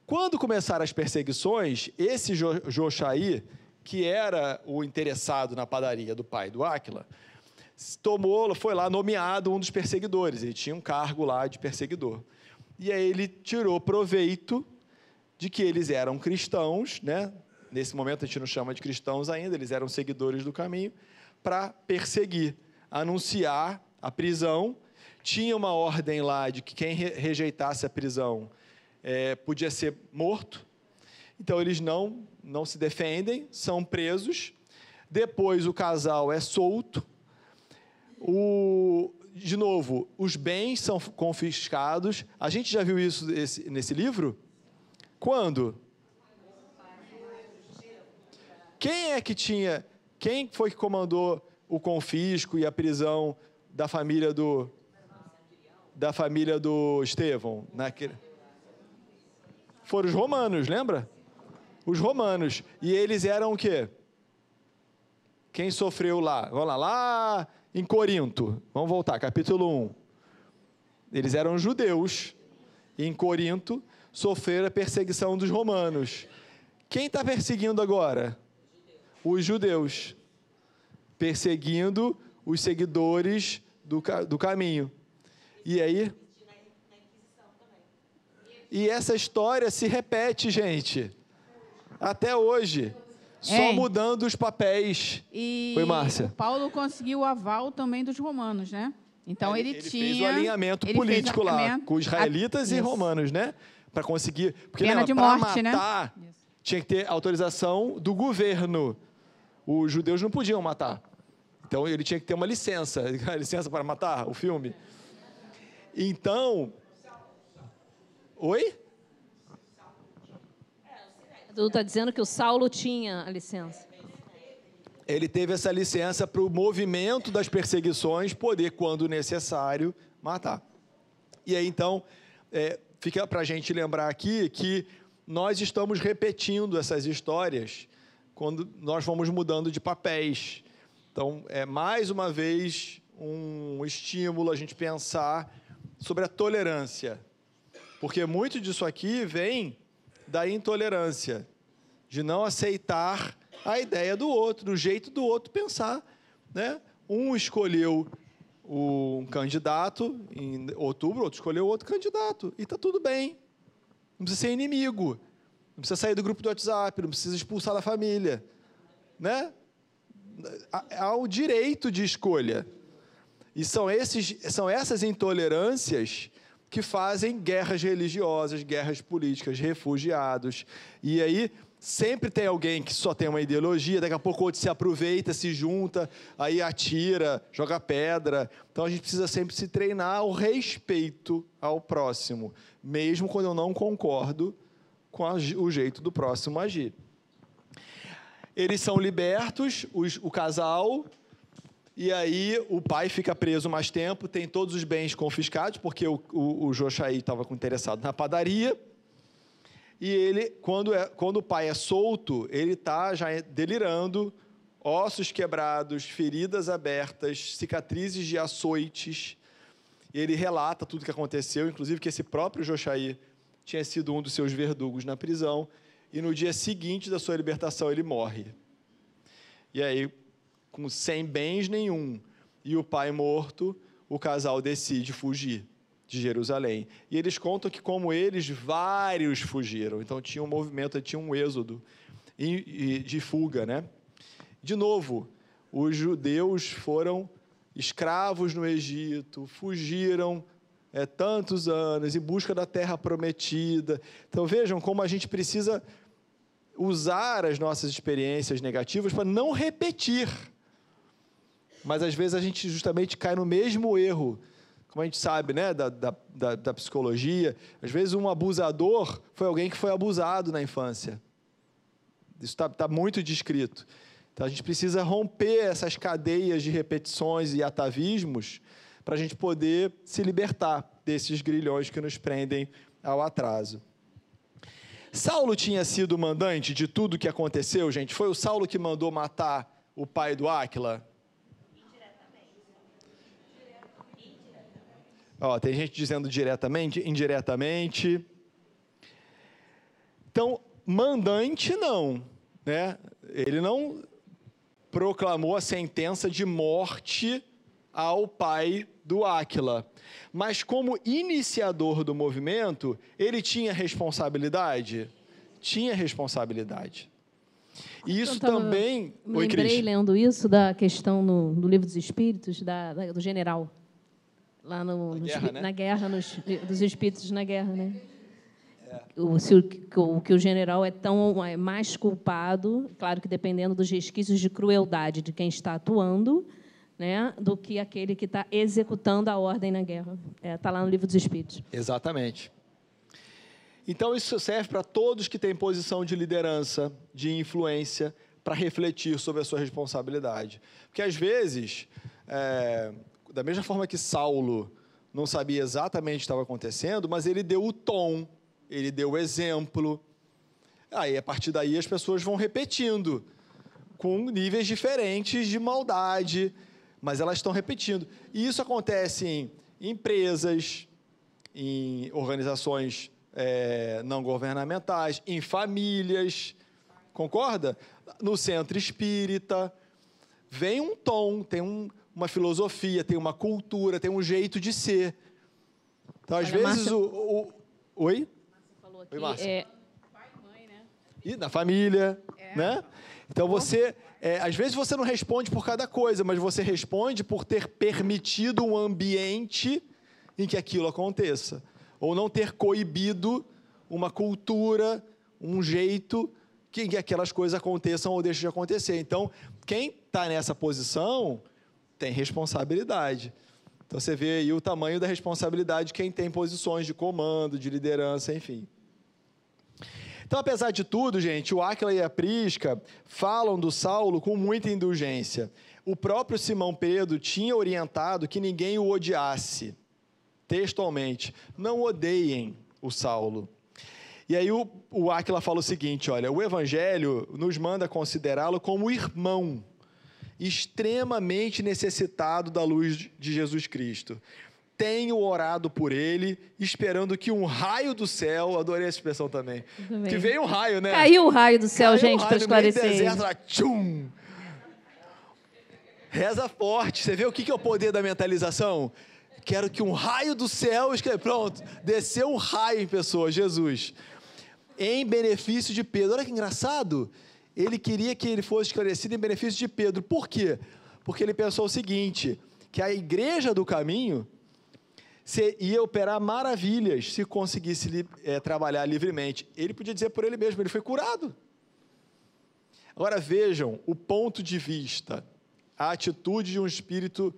Quando começaram as perseguições, esse Jochaí, que era o interessado na padaria do pai do Áquila, tomou, foi lá nomeado um dos perseguidores. Ele tinha um cargo lá de perseguidor. E aí ele tirou proveito de que eles eram cristãos, né? Nesse momento a gente não chama de cristãos ainda, eles eram seguidores do caminho, para perseguir, anunciar a prisão. Tinha uma ordem lá de que quem rejeitasse a prisão é, podia ser morto. Então eles não, não se defendem, são presos. Depois o casal é solto. o, de novo, os bens são confiscados. A gente já viu isso esse, nesse livro? Quando? Quem é que tinha. Quem foi que comandou o confisco e a prisão da família do. Da família do Estevão? Naquele... Foram os romanos, lembra? Os romanos. E eles eram o quê? Quem sofreu lá? Vamos lá, lá em Corinto. Vamos voltar, capítulo 1. Eles eram judeus. Em Corinto sofreram a perseguição dos romanos. Quem está perseguindo agora? Os judeus. Perseguindo os seguidores do, do caminho. E aí? E essa história se repete, gente. Até hoje. Só É. mudando os papéis. E Oi, Márcia. Paulo conseguiu o aval também dos romanos, né? Então ele, ele tinha. fez o alinhamento político lá alinhamento- com israelitas Ah, e romanos, né? Para conseguir, porque Pena lembra, de morte, né? matar, tinha que ter autorização do governo. Os judeus não podiam matar. Então ele tinha que ter uma licença, licença para matar o filme. Então, oi? Tu está dizendo que o Saulo tinha a licença. Ele teve essa licença para o movimento das perseguições poder, quando necessário, matar. E aí, então, é, fica para a gente lembrar aqui que nós estamos repetindo essas histórias quando nós vamos mudando de papéis. Então, é mais uma vez um estímulo a gente pensar sobre a tolerância. Porque muito disso aqui vem da intolerância, de não aceitar a ideia do outro, do jeito do outro pensar. Né? Um escolheu um candidato em outubro, outro escolheu outro candidato. E está tudo bem. Não precisa ser inimigo. Não precisa sair do grupo do WhatsApp, não precisa expulsar da família. Né? Há- o direito de escolha. E são, esses, são essas intolerâncias que fazem guerras religiosas, guerras políticas, refugiados. E aí sempre tem alguém que só tem uma ideologia, daqui a pouco outro se aproveita, se junta, aí atira, joga pedra. Então a gente precisa sempre se treinar o respeito ao próximo, mesmo quando eu não concordo com a- o jeito do próximo agir. Eles são libertos, os- o casal, e aí o pai fica preso mais tempo, tem todos os bens confiscados, porque o, o, o estava interessado na padaria. E ele, quando, é, quando o pai é solto, ele está já delirando, ossos quebrados, feridas abertas, cicatrizes de açoites. Ele relata tudo o que aconteceu, inclusive que esse próprio Joshai tinha sido um dos seus verdugos na prisão. E no dia seguinte da sua libertação, ele morre. E aí, com sem bens nenhum e o pai morto, o casal decide fugir de Jerusalém. E eles contam que, como eles, vários fugiram. Então tinha um movimento, tinha um êxodo de fuga, né? De novo, os judeus foram escravos no Egito, fugiram é, tantos anos em busca da terra prometida. Então vejam como a gente precisa usar as nossas experiências negativas para não repetir. Mas às vezes a gente justamente cai no mesmo erro. Como a gente sabe, né, da, da, da, psicologia, às vezes um abusador foi alguém que foi abusado na infância. Isso está tá muito descrito. Então a gente precisa romper essas cadeias de repetições e atavismos para a gente poder se libertar desses grilhões que nos prendem ao atraso. Saulo tinha sido o mandante de tudo que aconteceu, gente? Foi o Saulo que mandou matar o pai do Áquila? Ó, tem gente dizendo diretamente, indiretamente. Então, mandante não, né? Ele não proclamou a sentença de morte ao pai do Áquila. Mas como iniciador do movimento, ele tinha responsabilidade? Tinha responsabilidade. E isso tava- também... Me Oi, lembrei, Cris. lendo isso, da questão no, do livro dos Espíritos, da, da- do general. Lá no, nos guerra, né? na guerra, nos, dos Espíritos na guerra, né? É. O, se o, que o general é tão é mais culpado, claro que dependendo dos resquícios de crueldade de quem está atuando, né, do que aquele que está executando a ordem na guerra. Está lá no livro dos Espíritos. Exatamente. Então, isso serve para todos que têm posição de liderança, de influência, para refletir sobre a sua responsabilidade. Porque, às vezes, é, da mesma forma que Saulo não sabia exatamente o que estava acontecendo, mas ele deu o tom, ele deu o exemplo. Aí, a partir daí, as pessoas vão repetindo, com níveis diferentes de maldade, mas elas estão repetindo. E isso acontece em empresas, em organizações é, não governamentais, em famílias, concorda? No centro espírita. Vem um tom, tem um, uma filosofia, tem uma cultura, tem um jeito de ser. Então, às Olha, vezes, Márcia- o, o- Oi? Falou Oi, Márcia. é, E na família, né? Então você, é, às vezes você não responde por cada coisa, mas você responde por ter permitido um ambiente em que aquilo aconteça, ou não ter coibido uma cultura, um jeito que aquelas coisas aconteçam ou deixem de acontecer. Então, quem está nessa posição tem responsabilidade. Então você vê aí o tamanho da responsabilidade de quem tem posições de comando, de liderança, enfim. Então, apesar de tudo, gente, o Áquila e a Prisca falam do Saulo com muita indulgência. O próprio Simão Pedro tinha orientado que ninguém o odiasse, textualmente. Não odeiem o Saulo. E aí o, o Áquila fala o seguinte: olha, o Evangelho nos manda considerá-lo como irmão, extremamente necessitado da luz de Jesus Cristo. Tenho orado por ele, esperando que um raio do céu, adorei essa expressão também, Também. que veio um raio, né? Caiu o raio do céu, Caiu um gente, para meio do esclarecer. deserto, lá, tchum. Reza forte. Você vê o que é o poder da mentalização? Quero que um raio do céu. Pronto, desceu um raio em pessoa, Jesus. Em benefício de Pedro. Olha que engraçado. Ele queria que ele fosse esclarecido em benefício de Pedro. Por quê? Porque ele pensou o seguinte: que a igreja do caminho ia operar maravilhas se conseguisse eh, trabalhar livremente. Ele podia dizer por ele mesmo, ele foi curado. Agora vejam o ponto de vista, a atitude de um espírito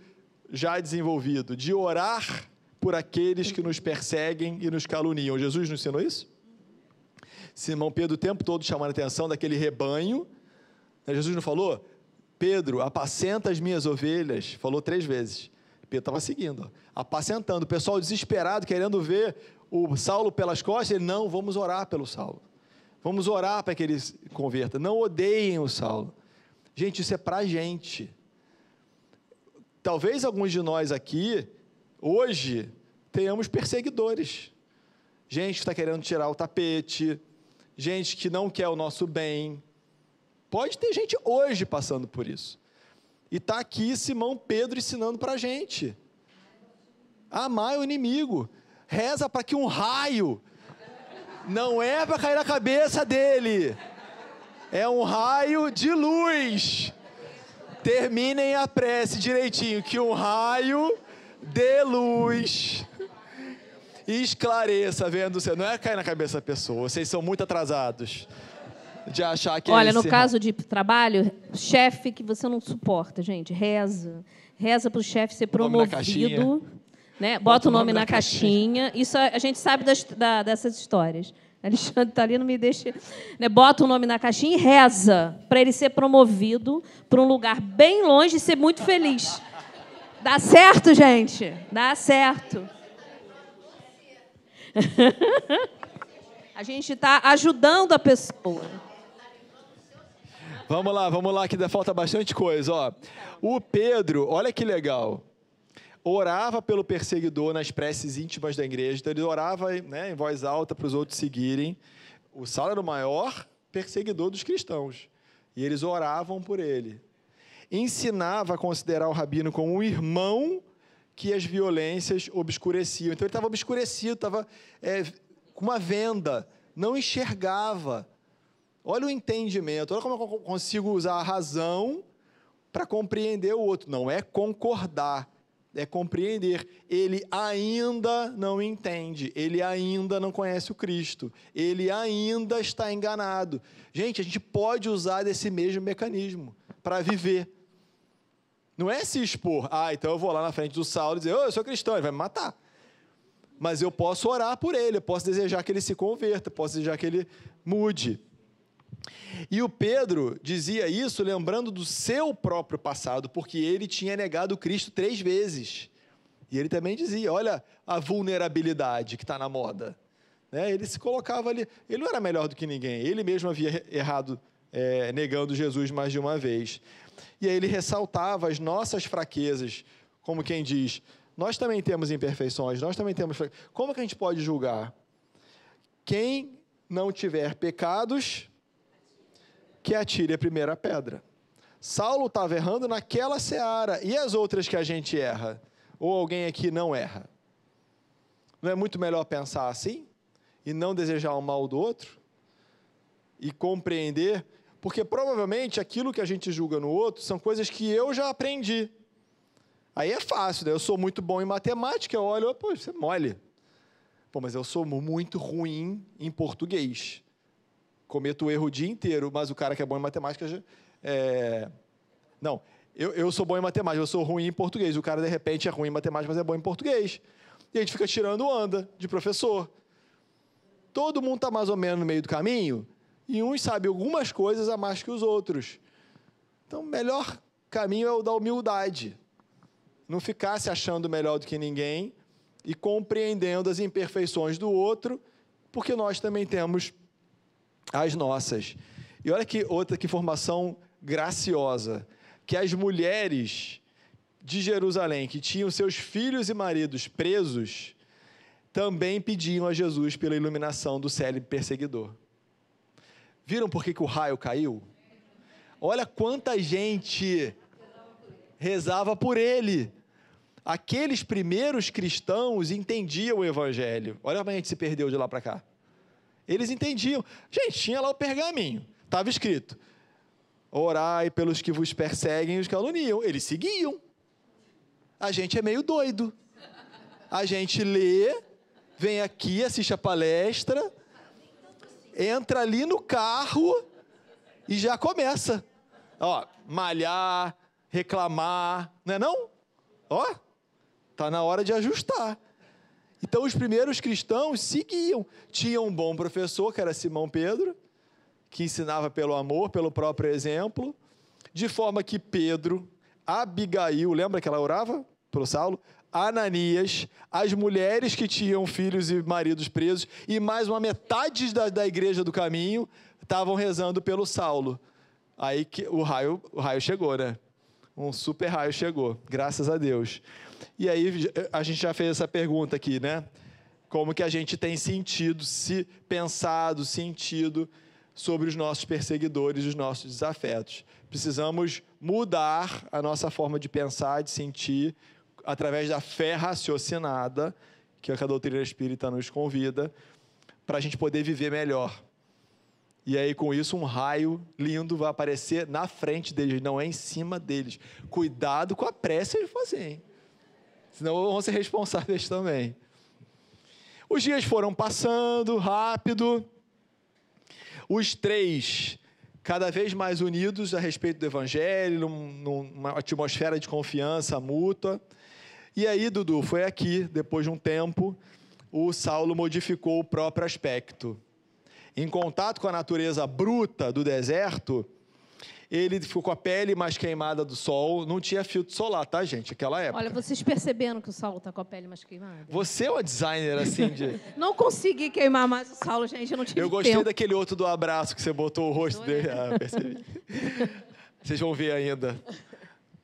já desenvolvido, de orar por aqueles que nos perseguem e nos caluniam. Jesus nos ensinou isso? Simão Pedro o tempo todo chamando a atenção daquele rebanho. Né, Jesus não falou? Pedro, apacenta as minhas ovelhas. Falou três vezes. Pedro estava seguindo, ó, apacentando. O pessoal desesperado, querendo ver o Saulo pelas costas. Ele, não, vamos orar pelo Saulo. Vamos orar para que ele se converta. Não odeiem o Saulo. Gente, isso é para a gente. Talvez alguns de nós aqui, hoje, tenhamos perseguidores. Gente que está querendo tirar o tapete, gente que não quer o nosso bem. Pode ter gente hoje passando por isso. E está aqui Simão Pedro ensinando para a gente. Amar o inimigo. Reza para que um raio não é para cair na cabeça dele. É um raio de luz. Terminem a prece direitinho, que um raio de luz esclareça vendo você. Não é cair na cabeça da pessoa. Vocês são muito atrasados de achar que é Olha, no esse caso de trabalho, chefe que você não suporta, gente, reza. Reza para o chefe ser nome promovido. Né? Bota, o nome, na, caixinha. Isso a gente sabe das- da- dessas histórias. Alexandre está ali, não me deixa. Né? Bota o nome na caixinha e reza para ele ser promovido para um lugar bem longe e ser muito feliz. Dá certo, gente? Dá certo. a gente está ajudando a pessoa. Vamos lá, vamos lá, que ainda falta bastante coisa. Ó. O Pedro, olha que legal, orava pelo perseguidor nas preces íntimas da igreja. Então, ele orava né, em voz alta para os outros seguirem. O Saulo era o maior perseguidor dos cristãos. E eles oravam por ele. Ensinava a considerar o rabino como um irmão que as violências obscureciam. Então, ele estava obscurecido, estava é, com uma venda, não enxergava. Olha o entendimento, olha como eu consigo usar a razão para compreender o outro. Não é concordar, é compreender. Ele ainda não entende, ele ainda não conhece o Cristo, ele ainda está enganado. Gente, a gente pode usar desse mesmo mecanismo para viver. Não é se expor. Ah, então eu vou lá na frente do Saulo e dizer, oh, eu sou cristão, ele vai me matar. Mas eu posso orar por ele, eu posso desejar que ele se converta, posso desejar que ele mude. E o Pedro dizia isso lembrando do seu próprio passado, porque ele tinha negado Cristo três vezes. E ele também dizia: olha a vulnerabilidade que está na moda. Né? Ele se colocava ali, ele não era melhor do que ninguém, ele mesmo havia errado, é, negando Jesus mais de uma vez. E aí ele ressaltava as nossas fraquezas, como quem diz: nós também temos imperfeições, nós também temos. Como que a gente pode julgar? Quem não tiver pecados, que atire a primeira pedra. Saulo estava errando naquela seara. E as outras que a gente erra? Ou alguém aqui não erra? Não é muito melhor pensar assim? E não desejar o mal do outro? E compreender? Porque provavelmente aquilo que a gente julga no outro são coisas que eu já aprendi. Aí é fácil, né? Eu sou muito bom em matemática, eu olho, pô, você é mole. Pô, mas eu sou muito ruim em português. Cometo erro o dia inteiro, mas o cara que é bom em matemática já. É... Não, eu, eu sou bom em matemática, eu sou ruim em português. O cara, de repente, é ruim em matemática, mas é bom em português. E a gente fica tirando onda de professor. Todo mundo está mais ou menos no meio do caminho, e uns sabem algumas coisas a mais que os outros. Então, o melhor caminho é o da humildade não ficar se achando melhor do que ninguém e compreendendo as imperfeições do outro, porque nós também temos as nossas. E olha que outra que formação graciosa, que as mulheres de Jerusalém que tinham seus filhos e maridos presos, também pediam a Jesus pela iluminação do célebre perseguidor. Viram por que, que o raio caiu? Olha quanta gente rezava por ele. Aqueles primeiros cristãos entendiam o evangelho. Olha como a gente se perdeu de lá para cá. Eles entendiam. Gente, tinha lá o pergaminho. Estava escrito: Orai pelos que vos perseguem e os caluniam. Eles seguiam. A gente é meio doido. A gente lê, vem aqui, assiste a palestra, entra ali no carro e já começa. Ó, malhar, reclamar, não é não? Ó, Está na hora de ajustar. Então, os primeiros cristãos seguiam. Tinham um bom professor, que era Simão Pedro, que ensinava pelo amor, pelo próprio exemplo, de forma que Pedro, Abigail, lembra que ela orava pelo Saulo? Ananias, as mulheres que tinham filhos e maridos presos, e mais uma metade da, da igreja do caminho estavam rezando pelo Saulo. Aí que o raio, o raio chegou, né? Um super raio chegou, graças a Deus. E aí a gente já fez essa pergunta aqui, né? Como que a gente tem sentido, se pensado, sentido sobre os nossos perseguidores, os nossos desafetos. Precisamos mudar a nossa forma de pensar, de sentir, através da fé raciocinada, que a doutrina espírita nos convida, para a gente poder viver melhor. E aí, com isso, um raio lindo vai aparecer na frente deles, não é em cima deles. Cuidado com a pressa de fazer, hein? senão vão ser responsáveis também. Os dias foram passando rápido, os três cada vez mais unidos a respeito do Evangelho, numa atmosfera de confiança mútua. E aí, Dudu, foi aqui, depois de um tempo, o Saulo modificou o próprio aspecto. Em contato com a natureza bruta do deserto, ele ficou com a pele mais queimada do sol, não tinha filtro solar, tá, gente? Aquela época. Olha, vocês perceberam que o Saulo tá com a pele mais queimada? Você é uma designer assim de. não consegui queimar mais o Saulo, gente, eu não tive Eu gostei tempo. daquele outro do abraço que você botou o rosto dele. Ah, percebi. Vocês vão ver ainda.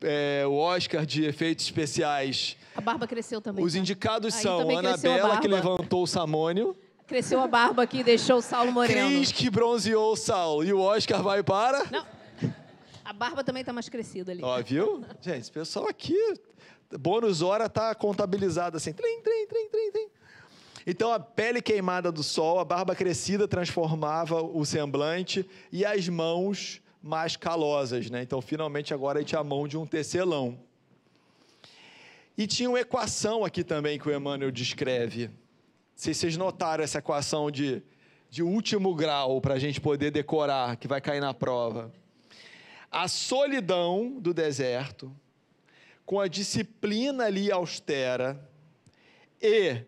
É, o Oscar de efeitos especiais. A barba cresceu também. Os tá? indicados Aí são também Ana cresceu a Bela, que levantou o Samônio. Cresceu a barba aqui e deixou o Saulo moreno. Cris, que bronzeou o Saulo. E o Oscar vai para. Não. A barba também tá mais crescida ali. Ó, viu? Gente, esse pessoal aqui, bônus hora tá contabilizado assim. Trim, trim, trim, trim, trim. Então, a pele queimada do sol, a barba crescida transformava o semblante e as mãos mais calosas, né? Então, finalmente, agora a gente tinha a mão de um tecelão. E tinha uma equação aqui também que o Emmanuel descreve. Se vocês notaram essa equação de, de último grau para a gente poder decorar, que vai cair na prova. A solidão do deserto, com a disciplina ali austera e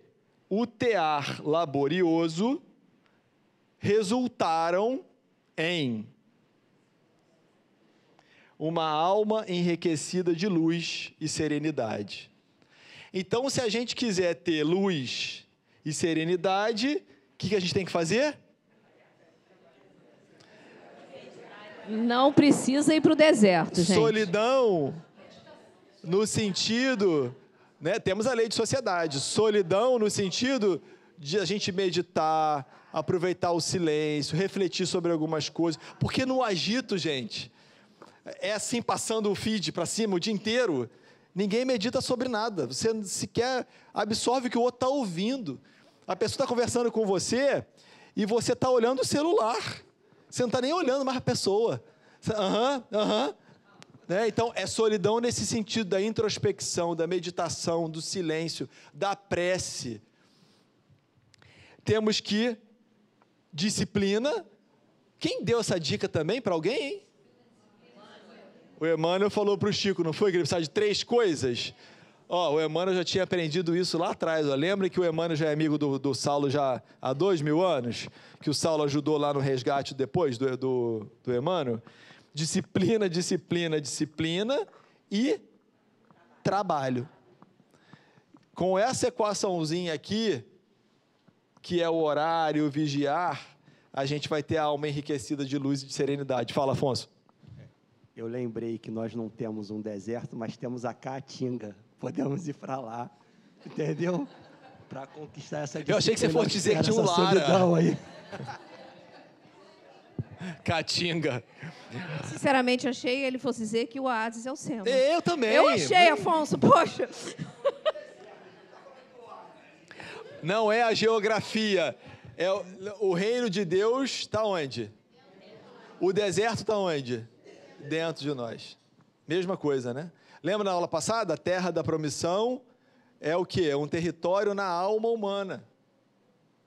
o tear laborioso, resultaram em uma alma enriquecida de luz e serenidade. Então, se a gente quiser ter luz e serenidade, o que, que a gente tem que fazer? Não precisa ir para o deserto, gente. Solidão, no sentido, né, temos a lei de sociedade. Solidão no sentido de a gente meditar, aproveitar o silêncio, refletir sobre algumas coisas. Porque no agito, gente, é assim passando o feed para cima o dia inteiro. Ninguém medita sobre nada. Você sequer absorve o que o outro está ouvindo. A pessoa está conversando com você e você está olhando o celular. Você não está nem olhando mais a pessoa. Aham, uhum, aham. Uhum. Né? Então, é solidão nesse sentido da introspecção, da meditação, do silêncio, da prece. Temos que disciplina. Quem deu essa dica também para alguém, hein? O Emmanuel falou para o Chico, não foi? Que ele precisava de três coisas. Ó, o Emmanuel já tinha aprendido isso lá atrás. Ó. Lembra que o Emmanuel já é amigo do, do Saulo já há dois mil anos? Que o Saulo ajudou lá no resgate depois do, do, do Emmanuel? Disciplina, disciplina, disciplina e trabalho. Com essa equaçãozinha aqui, que é o horário, o vigiar, a gente vai ter a alma enriquecida de luz e de serenidade. Fala, Afonso. Eu lembrei que nós não temos um deserto, mas temos a Caatinga podemos ir para lá, entendeu? Para conquistar essa Eu achei que você fosse dizer que tinha um Lara. Aí. Caatinga. Sinceramente, achei ele fosse dizer que o Oasis é o centro. Eu também. Eu achei, Afonso, poxa. Não é a geografia. É o, o reino de Deus está onde? O deserto está onde? Dentro de nós. Mesma coisa, né? Lembra na aula passada? A terra da promissão é o que? É um território na alma humana.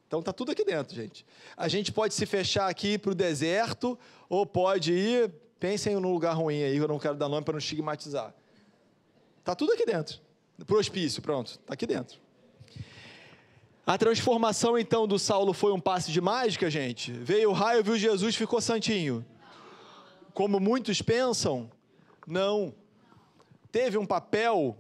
Então está tudo aqui dentro, gente. A gente pode se fechar aqui para o deserto ou pode ir. Pensem num lugar ruim aí, eu não quero dar nome para não estigmatizar. Está tudo aqui dentro. Para o hospício, pronto, está aqui dentro. A transformação então do Saulo foi um passe de mágica, gente. Veio o raio, viu Jesus, ficou santinho. Como muitos pensam, não teve um papel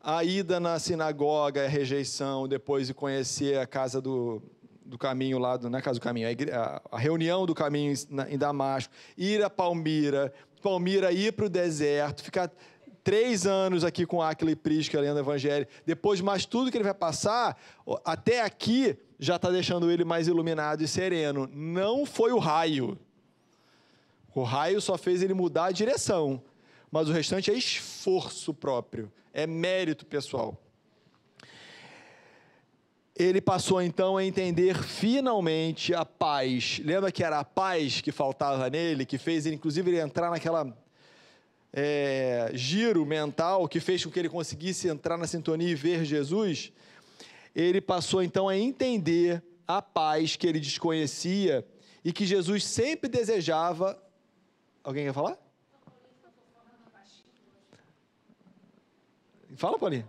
a ida na sinagoga, a rejeição, depois de conhecer a casa do, do caminho lá, do, na é casa do caminho, a, a, a reunião do caminho em, em Damasco, ir a Palmira, Palmira ir para o deserto, ficar três anos aqui com Aquila e Prisca lendo o Evangelho, depois de mais tudo que ele vai passar, até aqui já está deixando ele mais iluminado e sereno. Não foi o raio. O raio só fez ele mudar a direção mas o restante é esforço próprio, é mérito pessoal. Ele passou então a entender finalmente a paz. Lembra que era a paz que faltava nele, que fez ele, inclusive, ele entrar naquela é, giro mental que fez com que ele conseguisse entrar na sintonia e ver Jesus? Ele passou então a entender a paz que ele desconhecia e que Jesus sempre desejava. Alguém quer falar? Fala, Paulinho.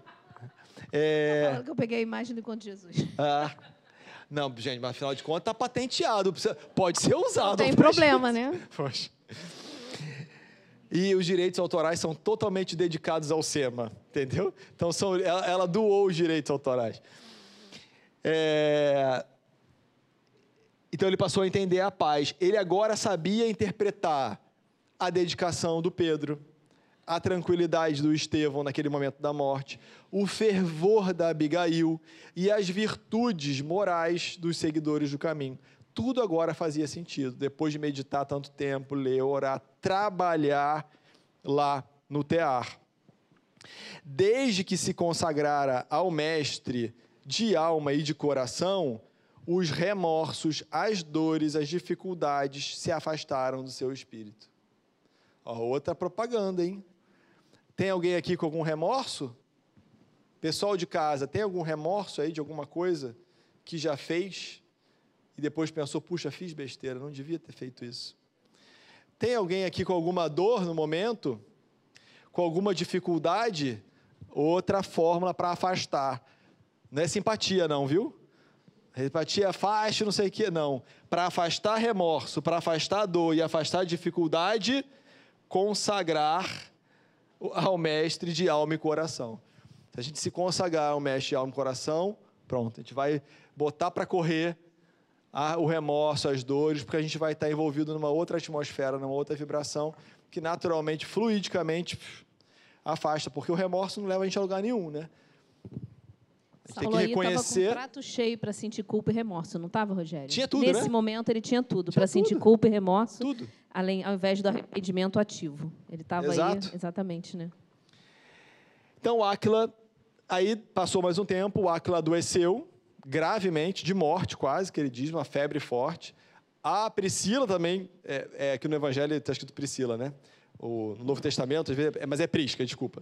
É... Fala que eu peguei a imagem do encontro de Jesus. Ah. Não, gente, mas afinal de contas está patenteado. Pode ser usado. Não tem problema, né? Poxa. E os direitos autorais são totalmente dedicados ao SEMA, entendeu? Então são, ela, ela doou os direitos autorais. É... Então ele passou a entender a paz. Ele agora sabia interpretar a dedicação do Pedro, a tranquilidade do Estevão naquele momento da morte, o fervor da Abigail e as virtudes morais dos seguidores do caminho. Tudo agora fazia sentido, depois de meditar tanto tempo, ler, orar, trabalhar lá no tear. Desde que se consagrara ao Mestre de alma e de coração, os remorsos, as dores, as dificuldades se afastaram do seu espírito. Ó, outra propaganda, hein? Tem alguém aqui com algum remorso? Pessoal de casa, tem algum remorso aí de alguma coisa que já fez e depois pensou, puxa, fiz besteira, não devia ter feito isso? Tem alguém aqui com alguma dor no momento? Com alguma dificuldade? outra fórmula para afastar. Não é simpatia, não, viu? Simpatia afaste, não sei o que, não. Para afastar remorso, para afastar dor e afastar dificuldade, consagrar ao mestre de alma e coração. Se a gente se consagrar ao mestre de alma e coração, pronto, a gente vai botar para correr a, o remorso, as dores, porque a gente vai estar envolvido numa outra atmosfera, numa outra vibração, que naturalmente, fluidicamente, afasta, porque o remorso não leva a gente a lugar nenhum, né? A gente tem que Saulo aí estava com reconhecer. um prato cheio para sentir culpa e remorso, não estava, Rogério? Tinha tudo, Nesse né? momento ele tinha tudo para sentir culpa e remorso, Tudo. Além, ao invés do arrependimento ativo. Ele estava aí, exatamente, né? Então, o Áquila, aí passou mais um tempo, o Áquila adoeceu gravemente, de morte quase, que ele diz, uma febre forte. A Priscila também, é, é aqui no Evangelho está escrito Priscila, né? O, no Novo Testamento, às vezes, é- mas é Prisca, desculpa.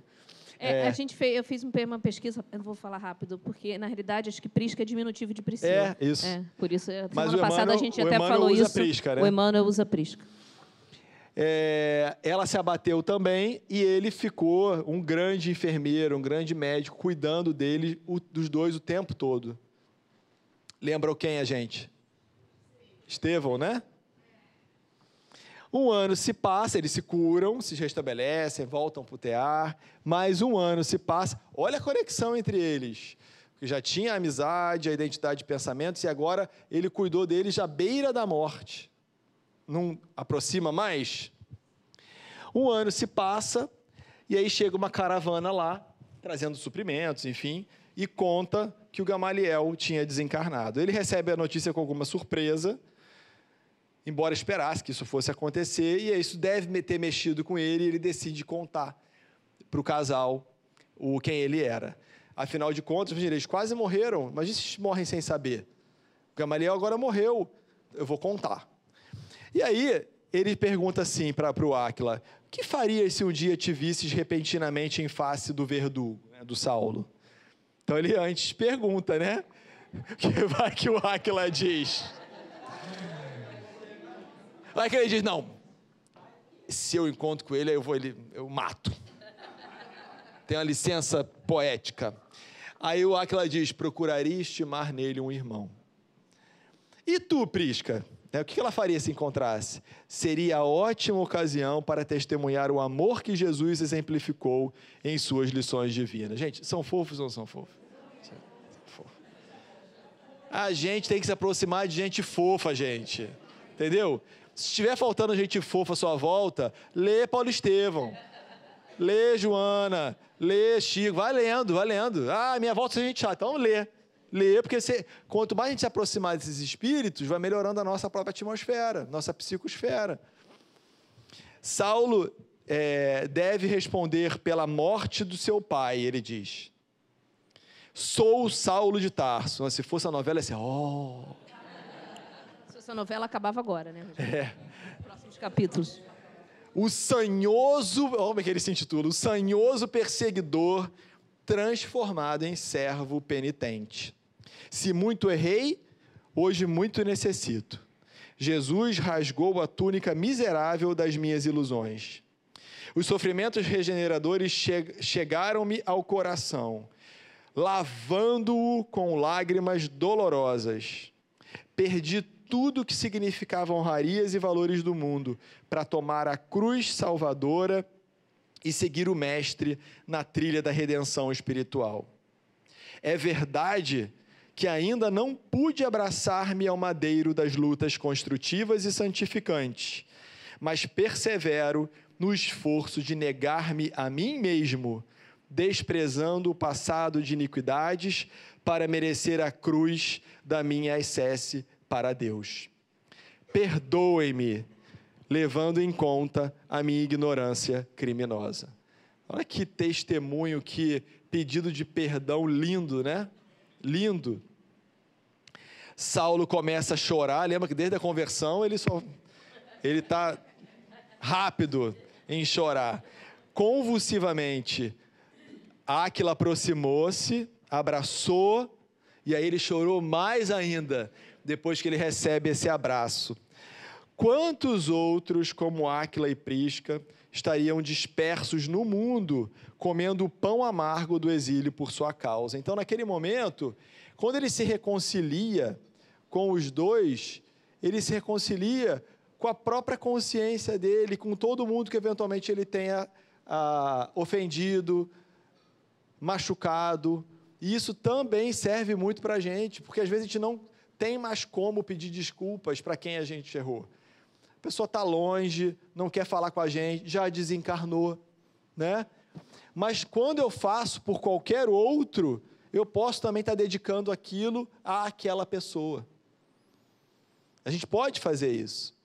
É, É. A gente fez, eu fiz um- uma pesquisa, eu não vou falar rápido, porque na realidade acho que Prisca é diminutivo de Priscila. É, isso. É, por isso, eh, Mas semana passada a gente até Emmanuel falou isso. Prisca, né? O Emmanuel usa Prisca. É, ela se abateu também e ele ficou um grande enfermeiro, um grande médico, cuidando dele, o- dos dois o tempo todo. Lembrou quem a gente? Estevão, né? Um ano se passa, eles se curam, se restabelecem, voltam para o tear, mais um ano se passa. Olha a conexão entre eles. Porque já tinha a amizade, a identidade de pensamentos, e agora ele cuidou deles à beira da morte. Não aproxima mais? Um ano se passa, e aí chega uma caravana lá, trazendo suprimentos, enfim, e conta que o Gamaliel tinha desencarnado. Ele recebe a notícia com alguma surpresa, embora esperasse que isso fosse acontecer, e isso deve ter mexido com ele, e ele decide contar para o casal o quem ele era. Afinal de contas, eles quase morreram, imagina se morrem sem saber. O Gamaliel agora morreu, eu vou contar. E aí, ele pergunta assim para o Áquila: O que farias se um dia te visses repentinamente em face do verdugo, né, do Saulo? Então ele antes pergunta, né? Que vai que o Áquila diz. O Áquila diz: Não, se eu encontro com ele, eu vou, ele, eu mato. Tem uma licença poética. Aí o Áquila diz: Procuraria estimar nele um irmão. E tu, Prisca? Né, O que ela faria se encontrasse? Seria a ótima ocasião para testemunhar o amor que Jesus exemplificou em suas lições divinas. Gente, são fofos ou não são fofos? A gente tem que se aproximar de gente fofa, gente. Entendeu? Se estiver faltando gente fofa à sua volta, lê Paulo Estevão. Lê Joana, lê Chico, vai lendo, vai lendo. Ah, minha volta é gente chata, então lê. Lê, porque você, quanto mais a gente se aproximar desses espíritos, vai melhorando a nossa própria atmosfera, nossa psicosfera. Saulo é, deve responder pela morte do seu pai, ele diz. Sou Saulo de Tarso. Se fosse a novela, ia ser, oh. Se essa novela acabava agora, né? É. Próximos capítulos. O sanhoso, como é que ele se intitula, o sanhoso perseguidor transformado em servo penitente. Se muito errei, hoje muito necessito. Jesus rasgou a túnica miserável das minhas ilusões. Os sofrimentos regeneradores che chegaram-me ao coração, lavando-o com lágrimas dolorosas. Perdi tudo que significava honrarias e valores do mundo para tomar a cruz salvadora e seguir o Mestre na trilha da redenção espiritual. É verdade que ainda não pude abraçar-me ao madeiro das lutas construtivas e santificantes, mas persevero no esforço de negar-me a mim mesmo, desprezando o passado de iniquidades para merecer a cruz da minha excesse para Deus. Perdoe-me, levando em conta a minha ignorância criminosa. Olha que testemunho, que pedido de perdão lindo, né? Lindo. Saulo começa a chorar, lembra que desde a conversão ele só ele está rápido em chorar. Convulsivamente, Áquila aproximou-se, abraçou, e aí ele chorou mais ainda depois que ele recebe esse abraço. Quantos outros, como Áquila e Prisca, estariam dispersos no mundo, comendo o pão amargo do exílio por sua causa. Então, naquele momento, quando ele se reconcilia com os dois, ele se reconcilia com a própria consciência dele, com todo mundo que eventualmente ele tenha ah, ofendido, machucado. E isso também serve muito para a gente, porque às vezes a gente não tem mais como pedir desculpas para quem a gente errou. Pessoa está longe, não quer falar com a gente, já desencarnou, né? Mas quando eu faço por qualquer outro, eu posso também estar tá dedicando aquilo àquela pessoa. A gente pode fazer isso.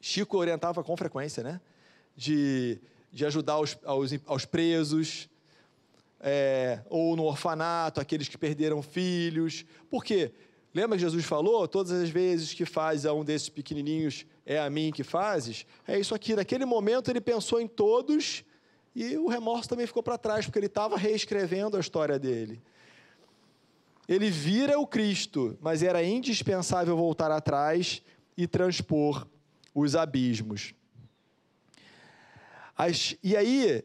Chico orientava com frequência, né? De, de ajudar aos, aos, aos presos, é, ou no orfanato, aqueles que perderam filhos. Por quê? Lembra que Jesus falou? Todas as vezes que faz a um desses pequenininhos, é a mim que fazes. É isso aqui. Naquele momento ele pensou em todos e o remorso também ficou para trás, porque ele estava reescrevendo a história dele. Ele vira o Cristo, mas era indispensável voltar atrás e transpor os abismos. As, e aí,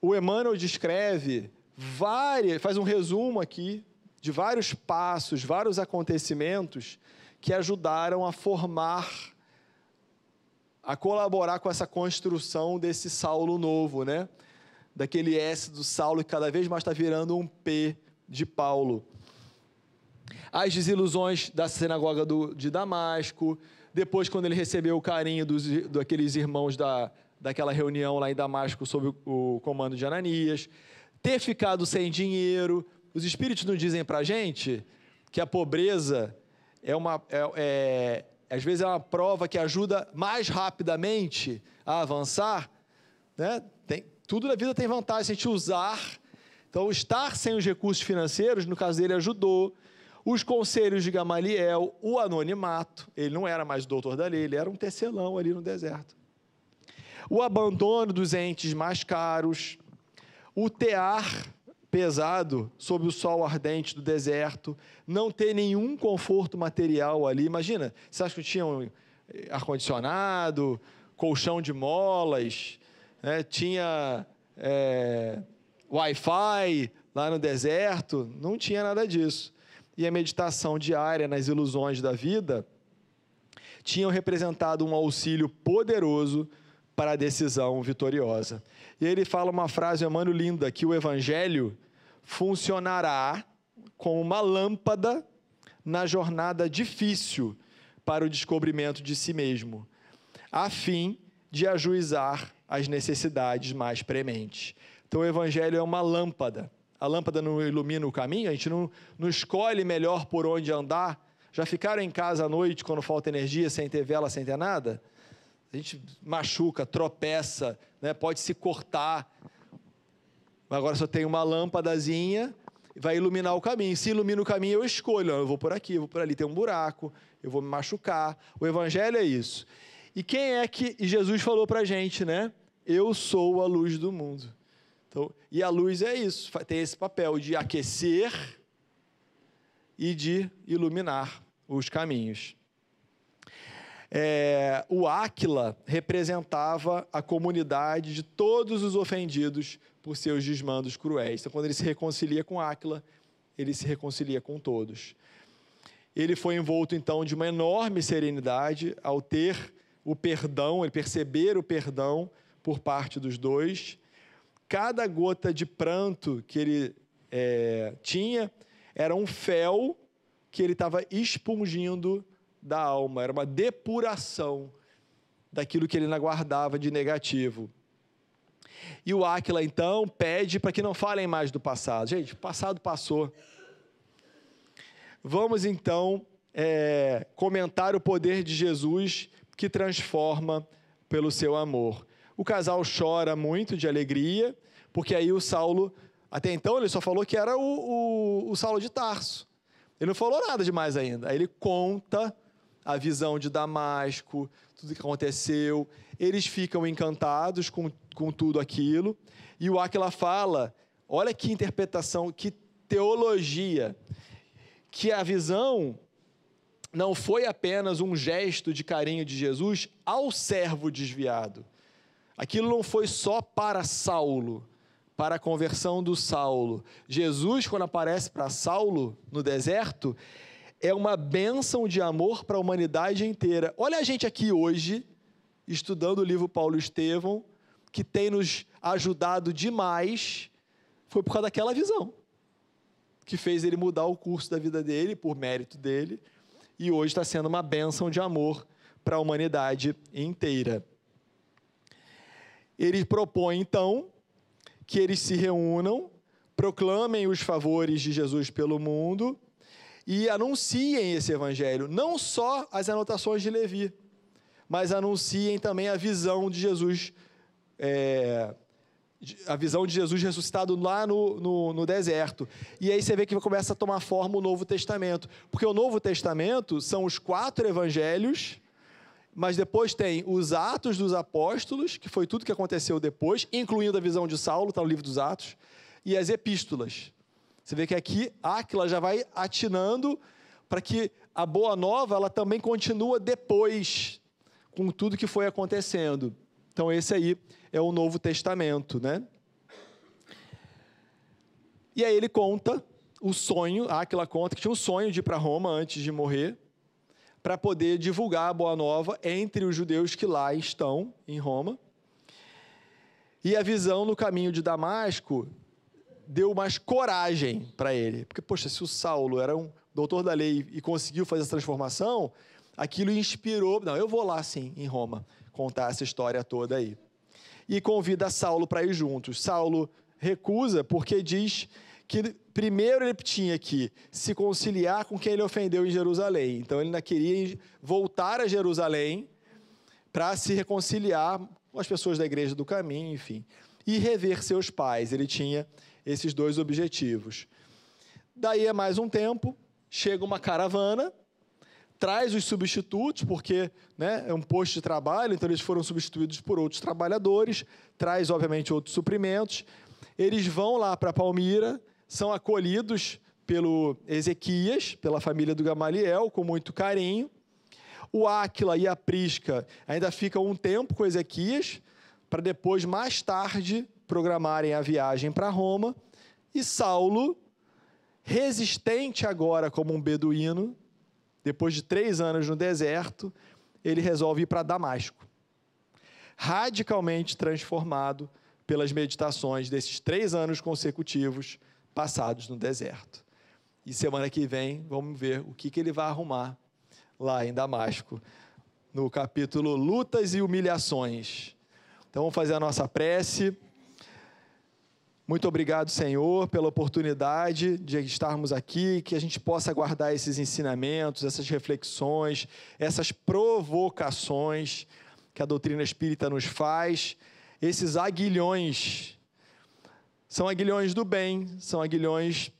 o Emmanuel descreve várias, faz um resumo aqui de vários passos, vários acontecimentos que ajudaram a formar, a colaborar com essa construção desse Saulo novo, né? Daquele S do Saulo que cada vez mais está virando um P de Paulo. As desilusões da sinagoga do, de Damasco, depois, quando ele recebeu o carinho dos, daqueles irmãos da, daquela reunião lá em Damasco sob o, o comando de Ananias, ter ficado sem dinheiro. Os espíritos nos dizem para a gente que a pobreza é uma, é, é, às vezes é uma prova que ajuda mais rapidamente a avançar. Né? Tem, tudo na vida tem vantagem se a gente usar. Então, estar sem os recursos financeiros, no caso dele, ajudou os conselhos de Gamaliel, o anonimato, ele não era mais doutor da lei, ele era um tecelão ali no deserto. O abandono dos entes mais caros, o tear pesado sob o sol ardente do deserto, não ter nenhum conforto material ali. Imagina, você acha que tinham eh, ar-condicionado, colchão de molas, né? tinha é, Wi-Fi lá no deserto? Não tinha nada disso e a meditação diária nas ilusões da vida tinham representado um auxílio poderoso para a decisão vitoriosa. E ele fala uma frase, Emmanuel, linda, que o evangelho funcionará como uma lâmpada na jornada difícil para o descobrimento de si mesmo, a fim de ajuizar as necessidades mais prementes. Então, o Evangelho é uma lâmpada a lâmpada não ilumina o caminho, a gente não, não escolhe melhor por onde andar. Já ficaram em casa à noite quando falta energia, sem ter vela, sem ter nada? A gente machuca, tropeça, né? pode se cortar. Agora só tem uma lâmpadazinha, vai iluminar o caminho. Se ilumina o caminho, eu escolho. Eu vou por aqui, eu vou por ali, tem um buraco, eu vou me machucar. O evangelho é isso. E quem é que e Jesus falou para a gente, né? Eu sou a luz do mundo. Então, e a luz é isso, tem esse papel de aquecer e de iluminar os caminhos. É, o Áquila representava a comunidade de todos os ofendidos por seus desmandos cruéis. Então, quando ele se reconcilia com Áquila, ele se reconcilia com todos. Ele foi envolto, então, de uma enorme serenidade ao ter o perdão, ele perceber o perdão por parte dos dois cada gota de pranto que ele é, tinha era um fel que ele estava expungindo da alma, era uma depuração daquilo que ele não guardava de negativo. E o Áquila, então, pede para que não falem mais do passado. Gente, o passado passou. Vamos, então, é, comentar o poder de Jesus que transforma pelo seu amor. O casal chora muito de alegria, porque aí o Saulo, até então ele só falou que era o, o, o Saulo de Tarso. Ele não falou nada demais ainda. Aí ele conta a visão de Damasco, tudo que aconteceu. Eles ficam encantados com, com tudo aquilo. E o Aquila fala: olha que interpretação, que teologia, que a visão não foi apenas um gesto de carinho de Jesus ao servo desviado, Aquilo não foi só para Saulo, para a conversão do Saulo. Jesus, quando aparece para Saulo no deserto, é uma bênção de amor para a humanidade inteira. Olha a gente aqui hoje, estudando o livro Paulo Estevão, que tem nos ajudado demais, foi por causa daquela visão, que fez ele mudar o curso da vida dele, por mérito dele, e hoje está sendo uma bênção de amor para a humanidade inteira. Ele propõe, então, que eles se reúnam, proclamem os favores de Jesus pelo mundo e anunciem esse evangelho, não só as anotações de Levi, mas anunciem também a visão de Jesus, é, a visão de Jesus ressuscitado lá no, no, no, deserto. E aí você vê que começa a tomar forma o Novo Testamento, porque o Novo Testamento são os quatro evangelhos mas depois tem os Atos dos Apóstolos, que foi tudo que aconteceu depois, incluindo a visão de Saulo, está no livro dos Atos, e as epístolas. Você vê que aqui Áquila já vai atinando para que a boa nova ela também continua depois, com tudo que foi acontecendo. Então esse aí é o Novo Testamento, né? E aí ele conta o sonho, Áquila conta que tinha um sonho de ir para Roma antes de morrer, para poder divulgar a boa nova entre os judeus que lá estão, em Roma. E a visão no caminho de Damasco deu mais coragem para ele. Porque, poxa, se o Saulo era um doutor da lei e conseguiu fazer essa transformação, aquilo inspirou. Não, eu vou lá sim, em Roma, contar essa história toda aí. E convida Saulo para ir juntos. Saulo recusa porque diz que primeiro ele tinha que se conciliar com quem ele ofendeu em Jerusalém. Então ele ainda queria voltar a Jerusalém para se reconciliar com as pessoas da igreja do caminho, enfim, e rever seus pais. Ele tinha esses dois objetivos. Daí a mais um tempo, chega uma caravana, traz os substitutos, porque né, é um posto de trabalho, então eles foram substituídos por outros trabalhadores, traz, obviamente, outros suprimentos. Eles vão lá para Palmira, são acolhidos pelo Ezequias, pela família do Gamaliel, com muito carinho. O Áquila e a Prisca ainda ficam um tempo com Ezequias, para depois, mais tarde, programarem a viagem para Roma. E Saulo, resistente agora como um beduíno, depois de três anos no deserto, ele resolve ir para Damasco. Radicalmente transformado pelas meditações desses três anos consecutivos passados no deserto. E semana que vem vamos ver o que, que ele vai arrumar lá em Damasco, no capítulo Lutas e Humilhações. Então vamos fazer a nossa prece. Muito obrigado, Senhor, pela oportunidade de estarmos aqui, que a gente possa guardar esses ensinamentos, essas reflexões, essas provocações que a doutrina espírita nos faz, esses aguilhões são aguilhões do bem, são aguilhões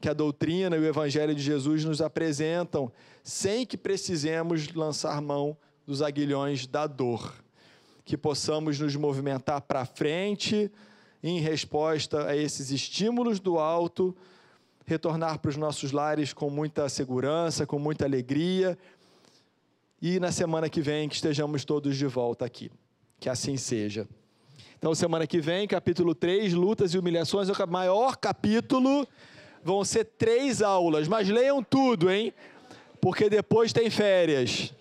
que a doutrina e o evangelho de Jesus nos apresentam, sem que precisemos lançar mão dos aguilhões da dor. Que possamos nos movimentar para frente em resposta a esses estímulos do alto, retornar para os nossos lares com muita segurança, com muita alegria. E na semana que vem que estejamos todos de volta aqui. Que assim seja. Então, semana que vem, capítulo 3, lutas e humilhações, é o maior capítulo. Vão ser três aulas, mas leiam tudo, hein? Porque depois tem férias.